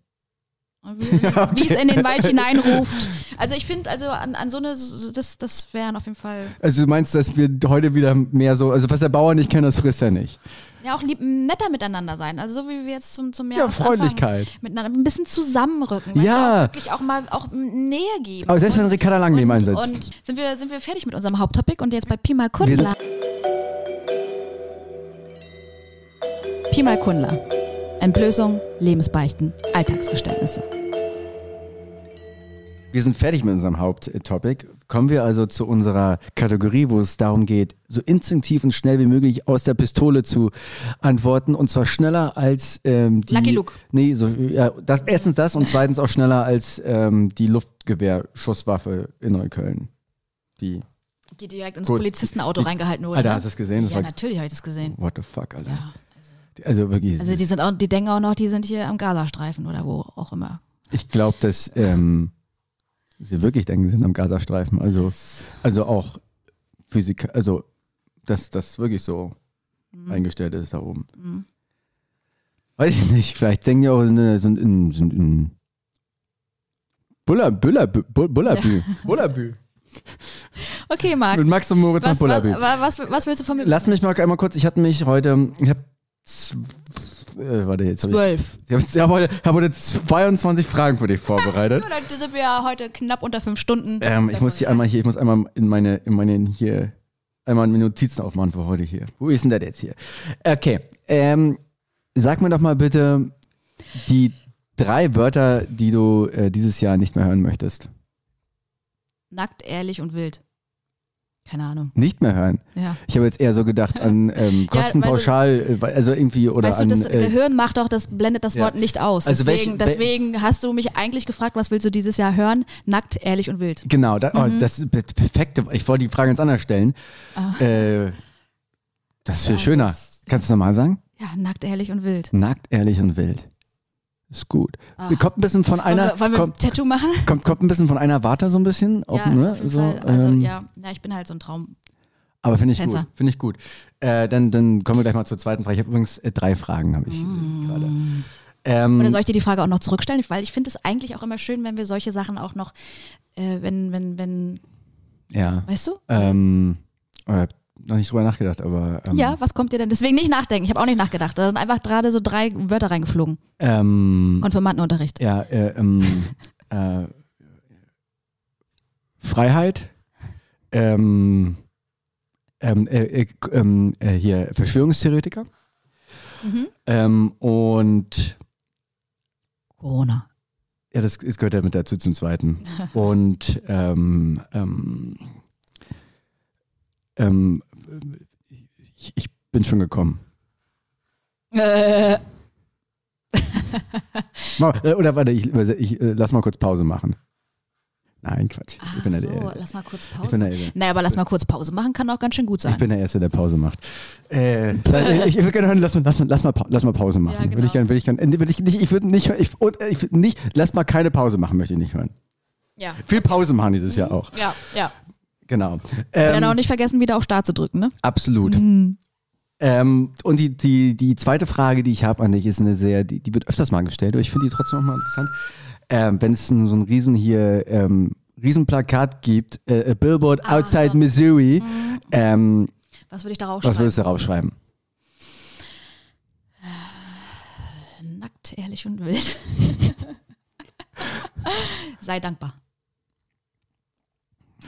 Und Wie, wie es in den Wald hineinruft. Also ich finde, also an, an so eine, das, das wären auf jeden Fall, Also du meinst, dass wir heute wieder mehr so, also was der Bauer nicht kennt, das frisst er nicht. ja auch lieb, netter miteinander sein. Also so wie wir jetzt zum, zum Ja, Jahresanfang Freundlichkeit. Miteinander ein bisschen zusammenrücken. Ja. Auch wirklich auch mal auch Nähe geben. Aber selbst wenn Ricarda Lang neben einsetzt. und sind wir, sind wir fertig mit unserem Haupttopic und jetzt bei Pi mal Wir Kundler. Entblößung, Lebensbeichten, Alltagsgeständnisse. Wir sind fertig mit unserem Haupttopic. Kommen wir also zu unserer Kategorie, wo es darum geht, so instinktiv und schnell wie möglich aus der Pistole zu antworten. Und zwar schneller als ähm, die. Lucky Luke. Nee, so, ja, das, erstens das und zweitens auch schneller als ähm, die Luftgewehrschusswaffe in Neukölln. Die. Die direkt ins. Polizistenauto Die- reingehalten wurde. Alter, ne? hast du das gesehen? Das Ja, war- natürlich habe ich das gesehen. What the fuck, Alter. Ja. Also wirklich. Also die sind auch, die denken auch noch, die sind hier am Gazastreifen oder wo auch immer. Ich glaube, dass ähm, sie wirklich denken, sie sind am Gazastreifen. Also, also auch Physik, also dass das wirklich so eingestellt ist da oben. Mhm. Weiß ich nicht, vielleicht denken die auch, sind, in- sind in, sind in Buller, Bullabü, Bu- Bullabü, Bullabü. Okay, Marc. Mit Max und Moritz nach Was, was, Bullabü. was, was willst du von mir Lass mich mal einmal kurz, ich hatte mich heute, ich habe, äh, warte, jetzt Zwölf. ich, ich habe hab heute, hab heute 22 Fragen für dich vorbereitet. Ja, dann sind wir ja heute knapp unter fünf Stunden. Ähm, ich muss hier einmal hier, ich muss einmal in meine, in meine hier, einmal meine Notizen aufmachen für heute hier. Wo ist denn das jetzt hier? Okay, ähm, sag mir doch mal bitte die drei Wörter, die du äh, dieses Jahr nicht mehr hören möchtest. Nackt, ehrlich und wild. Keine Ahnung. Nicht mehr hören. Ja. Ich habe jetzt eher so gedacht an ähm, Kostenpauschal, äh, also irgendwie oder weißt du, an. das äh, Gehirn macht doch, das blendet das ja. Wort nicht aus. Also deswegen, welche- wel- deswegen hast du mich eigentlich gefragt, was willst du dieses Jahr hören? Nackt, ehrlich und wild. Genau, da, oh, Mhm. das ist das perfekte. Ich wollte die Frage ganz anders stellen. Ah. Äh, das ist viel schöner. ist- Kannst du nochmal sagen? Ja, nackt, ehrlich und wild. Nackt, ehrlich und wild. Ist gut. Ah. Kommt ein bisschen von einer. wollen wir, wollen wir kommt, ein Tattoo machen? kommt, kommt ein bisschen von einer Warte so ein bisschen. Auch, ja, ne? so. Also, ähm, ja. ja, ich bin halt so ein Traum. Aber finde ich gut. Tänzer. Finde ich gut. Äh, dann, dann kommen wir gleich mal zur zweiten Frage. Ich habe übrigens äh, drei Fragen, habe ich gesehen gerade. Ähm, Mm. Oder soll ich dir die Frage auch noch zurückstellen? Weil ich finde es eigentlich auch immer schön, wenn wir solche Sachen auch noch, äh, wenn, wenn, wenn, ja. weißt du? Ähm, habe noch nicht drüber nachgedacht, aber. Ähm, Ja, was kommt dir denn? Deswegen nicht nachdenken. Ich habe auch nicht nachgedacht. Da sind einfach gerade so drei Wörter reingeflogen. Ähm, Konfirmandenunterricht. ja, äh, ähm, äh, Freiheit. Ähm, ähm, äh, äh, ähm, äh, hier Verschwörungstheoretiker. Mhm. Ähm, und Corona. ja, das, das gehört ja mit dazu zum zweiten. Und ähm, ähm, ähm, ich, ich bin schon gekommen. Äh, äh, Oder warte, ich, ich äh, lass mal kurz Pause machen. Nein, Quatsch. Ich ach bin, der, so, der, lass mal kurz Pause. der, Naja, aber lass mal kurz Pause machen, kann auch ganz schön gut sein. ich bin der Erste, der Pause macht. Äh, ich, ich würde gerne hören, lass, mal- lass, lass, mal, lass mal Pause machen. Ja, genau. Würde ich gerne, würde ich gerne, äh, ich nicht, ich würde nicht, ich, und, ich würde nicht, lass mal keine Pause machen, möchte ich nicht hören. ja. Viel Pause machen dieses Jahr auch. Ja, ja. Genau. Und dann auch Ähm, nicht vergessen, wieder auf Start zu drücken, ne? absolut. Mhm. Ähm, und die, die, die zweite Frage, die ich habe an dich, ist eine sehr, die, die wird öfters mal gestellt, aber ich finde die trotzdem auch mal interessant. Ähm, Wenn es so ein riesen hier, ähm, riesen Plakat gibt, äh, a Billboard Ah, outside so. Missouri, ähm, Was würde ich darauf was schreiben? würdest du raufschreiben? Nackt, ehrlich und wild. Sei dankbar.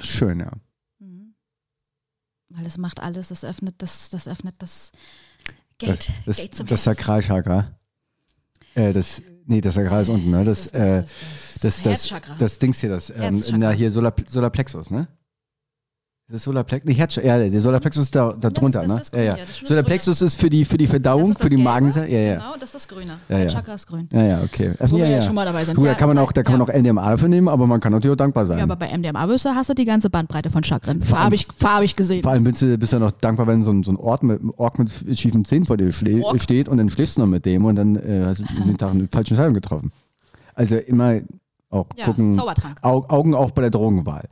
Schön, ja. Weil es macht alles, das öffnet das, das öffnet das Geld. Das, das, zum das. Sakralchakra. Äh, das, nee, das Sakral ist unten, ne? Das, ist äh, das, das, das, das, Herzchakra. das Dings hier, das, ähm, na, hier Solar, Solarplexus, ne? Ist das Solarplexus? Nee, Herz, ja, der Solarplexus ist da, da Das- drunter, das ne? ist das Grüne, ja, ja, ja. das ist Solarplexus ist für die, für die Verdauung, ist für die. Magensäure. Ja, ja. Genau, das ist das Grüne. Ja, ja. Chakra ist grün. Ja, ja, okay. Wo ja, wir ja. schon mal dabei sind. Gut, da Ja, kann man auch, da kann man ja. auch LDMA dafür nehmen, aber man kann natürlich auch dankbar sein. Ja, aber bei MDMA-Böse hast du die ganze Bandbreite von Chakren. Farbig, farbig gesehen. Vor allem bist du, bist du noch dankbar, wenn so ein, so ein Ort mit, Ork mit schiefen Zähnen vor dir Ork. steht und dann schläfst du noch mit dem und dann äh, hast du den Tag eine falsche Entscheidung getroffen. Also immer auch Ja, ist gucken, Augen auf bei der Drogenwahl.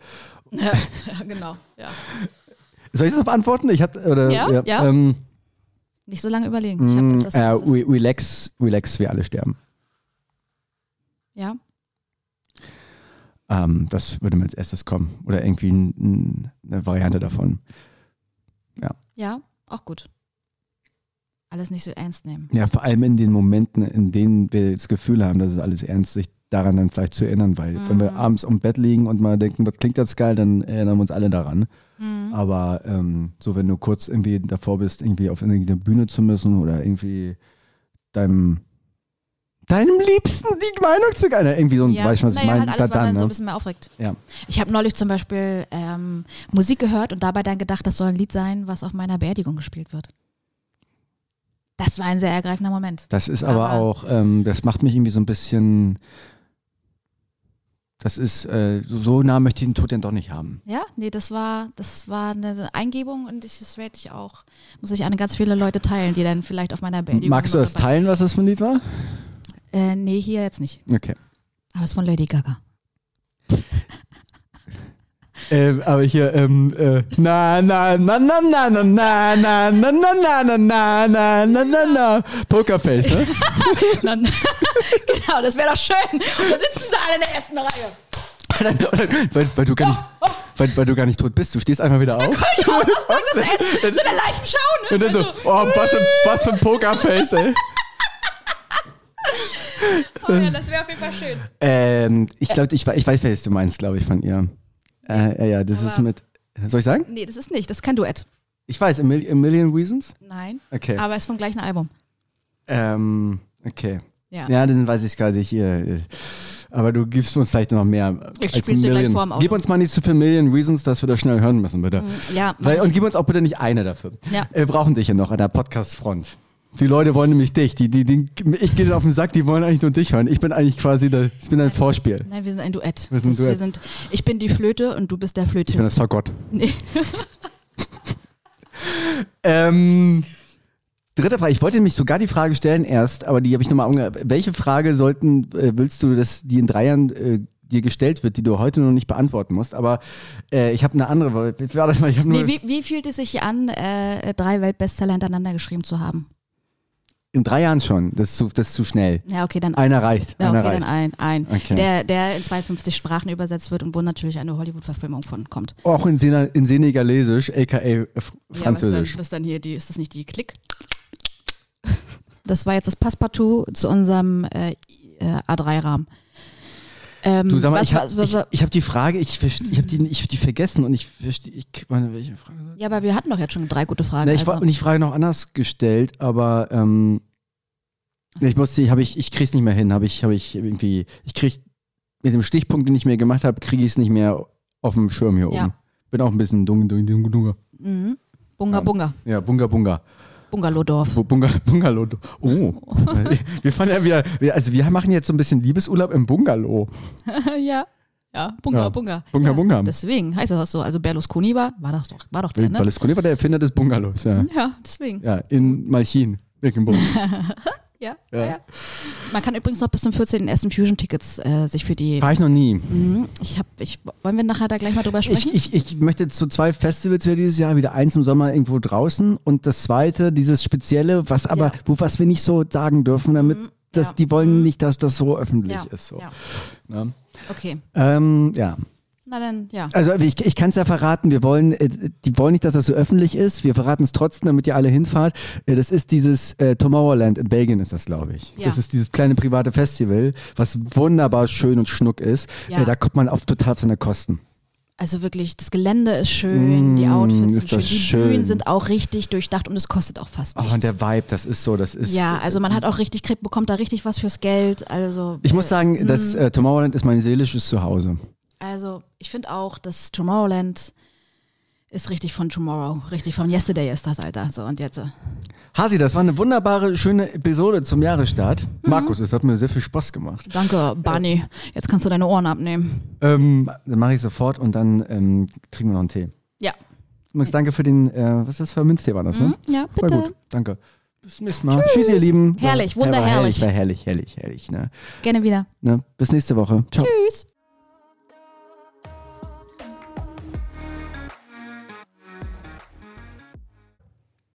Ja, ja, genau. Ja. Soll ich das beantworten? Ich hatte, oder, Ja, ja. Ähm, Nicht so lange überlegen. Ich hab, ist das, äh, ist relax, relax, wir alle sterben. ja. Ähm, das würde mir als erstes kommen. Oder irgendwie ein, ein, eine Variante davon. ja, auch gut. Alles nicht so ernst nehmen. Ja, vor allem in den Momenten, in denen wir das Gefühl haben, dass es alles ernst ist, sich daran dann vielleicht zu erinnern, weil wenn wir Mhm. abends im Bett liegen und mal denken, was klingt das geil, dann erinnern wir uns alle daran. Mhm. Aber ähm, so, wenn du kurz irgendwie davor bist, irgendwie auf irgendeine Bühne zu müssen oder irgendwie deinem deinem Liebsten die Meinung zu gerne, irgendwie so ein, Ja, weißt du, was ich naja, meine? halt alles, Da- was dann, einen so ein ne? bisschen mehr aufregt. Ja. Ich habe neulich zum Beispiel ähm, Musik gehört und dabei dann gedacht, das soll ein Lied sein, was auf meiner Beerdigung gespielt wird. Das war ein sehr ergreifender Moment. Das ist aber, Aber- auch, ähm, das macht mich irgendwie so ein bisschen, das ist, äh, so- so nah möchte ich den Tod dann doch nicht haben. Ja, nee, das war, das war eine Eingebung und ich, das werde ich auch, muss ich an ganz viele Leute teilen, die dann vielleicht auf meiner Beerdigung. Magst du das teilen, was das für ein Lied war? Äh, nee, hier jetzt nicht. Okay. Aber es ist von Lady Gaga. Ähm, aber hier, ähm, äh, na, na, na, na, na, na, na, na, na, na, na, na, na, na, na, na, na, Pokerface, ne? Dann, genau, das wäre doch schön. Und dann sitzen sie alle in der ersten Reihe. weil, weil, du gar nicht, weil, weil du gar nicht tot bist. Du stehst einfach wieder auf. Ich hau das Essen. So eine Leichenschau, ne? Und dann so, oh, was für, was für ein Pokerface, ey. Oh ja, das wäre auf jeden Fall schön. Ähm, ich glaube, ich, ich weiß, welches du meinst, glaube ich, von ihr. Äh, ja, ja, das ist mit, soll ich sagen? Nee, das ist nicht. Das ist kein Duett. Ich weiß, A, Mil A Million Reasons? Nein. Okay. Aber es ist vom gleichen Album. Ähm, okay. Ja. Ja, dann weiß ich es gerade nicht. Äh, aber du gibst uns vielleicht noch mehr. Ich als spiel's dir gleich vor Auto. Gib uns mal nicht zu viele Million Reasons, dass wir das schnell hören müssen, bitte. Ja, mach Weil, und gib uns auch bitte nicht eine dafür. Ja. Wir brauchen dich ja noch an der Podcast-Front. Die Leute wollen nämlich dich. Die, die, die, ich gehe auf den Sack, die wollen eigentlich nur dich hören. Ich bin eigentlich quasi der, ich bin ein Vorspiel. Nein, wir sind ein Duett. Wir sind ein Duett. Wir sind, ich bin die Flöte und du bist der Ich bin das Flötist. Fagott. Nee. Ähm, dritte Frage. Ich wollte mich sogar die Frage stellen erst, aber die habe ich nochmal umge... Welche Frage sollten, äh, willst du, dass die in drei Jahren äh, dir gestellt wird, die du heute noch nicht beantworten musst? Aber äh, ich habe eine andere. Warte mal, ich habe nur Nee, wie, wie fühlt es sich an, äh, drei Weltbestseller hintereinander geschrieben zu haben? In drei Jahren schon. Das ist zu, das ist zu schnell. Ja, okay, dann Einer reicht. Ja, einer okay, reicht. dann ein, ein. Okay. Der, der in 52 Sprachen übersetzt wird und wo natürlich eine Hollywood-Verfilmung von kommt. Auch in, Sena, in Senegalesisch, aka F- Ja, was ist, Französisch. dann, was dann hier die, ist das nicht die Klick? Das war jetzt das Passepartout zu unserem äh, äh, A3-Rahmen. Ähm, Du sag mal, was, ich habe ich, ich hab die Frage, ich, ich habe die, ich hab die vergessen und ich verstehe, ich, meine, welche Frage? ja, aber wir hatten doch jetzt schon drei gute Fragen. Ne, ich, also. war- und ich Frage noch anders gestellt, aber ähm, ich musste, habe ich, ich krieg's nicht mehr hin, habe ich, habe ich irgendwie, ich krieg mit dem Stichpunkt, den ich mir gemacht habe, kriege ich es nicht mehr auf dem Schirm hier Ja. oben. Bin auch ein bisschen dung, dung, dung. mhm. Bunga Ja. Bunga. Ja, bunga, bunga. Bungalowdorf. Bu- Bunga, Bungalow. Oh. wir fahren ja wieder, also wir machen jetzt so ein bisschen Liebesurlaub im Bungalow. ja. Ja, Bunga Ja. Bunga. Bunga, ja, Bunga. Deswegen heißt das so. Also Berlusconi war, war das doch, war doch der, ne? Berlusconi war der Erfinder des Bungalows, ja. Ja, deswegen. Ja, in Malchin, Mecklenburg. Ja, Ja. ja. Man kann übrigens noch bis zum 14. ersten Fusion-Tickets äh, sich für die. War ich noch nie. Mhm. Ich hab, ich, wollen wir nachher da gleich mal drüber sprechen? Ich, ich, ich möchte zu zwei Festivals wieder dieses Jahr, wieder eins im Sommer irgendwo draußen und das zweite, dieses spezielle, was aber, Ja. wo was wir nicht so sagen dürfen, damit das, ja. die wollen nicht, dass das so öffentlich ist. So. ja. Ne? Okay. Ähm, ja. Na dann, ja. Also ich, ich kann es ja verraten, wir wollen, äh, die wollen nicht, dass das so öffentlich ist. Wir verraten es trotzdem, damit ihr alle hinfahrt. Äh, das ist dieses äh, Tomorrowland in Belgien ist das, glaube ich. Ja. Das ist dieses kleine private Festival, was wunderbar schön und schnuck ist. Ja. Äh, da kommt man auf total auf seine Kosten. Also wirklich, das Gelände ist schön, die Mm, Outfits sind schön, die schön. Bühnen sind auch richtig durchdacht und es kostet auch fast Oh, nichts. und der Vibe, das ist so, das ist. ja, also man hat auch richtig, kriegt, bekommt da richtig was fürs Geld. Also, Ich muss äh, sagen, das mm, äh, Tomorrowland ist mein seelisches Zuhause. Also ich finde auch, dass Tomorrowland ist richtig von Tomorrow, richtig von Yesterday ist das, Alter. So und jetzt. äh, Hasi, das war eine wunderbare, schöne Episode zum Jahresstart. Mhm. Markus, es hat mir sehr viel Spaß gemacht. Danke, Barney. Jetzt kannst du deine Ohren abnehmen. Ähm, dann mache ich sofort und dann ähm, trinken wir noch einen Tee. Ja. Max, danke für den, äh, was ist das für ein Minztee war das, ne? Mhm, ja, bitte. gut, danke. Bis zum nächsten Mal. Tschüss, ihr Lieben. Herrlich, War- war wunderherrlich. War herrlich, herrlich, herrlich. Ne? Gerne wieder. Ne? Bis nächste Woche. Ciao. Tschüss.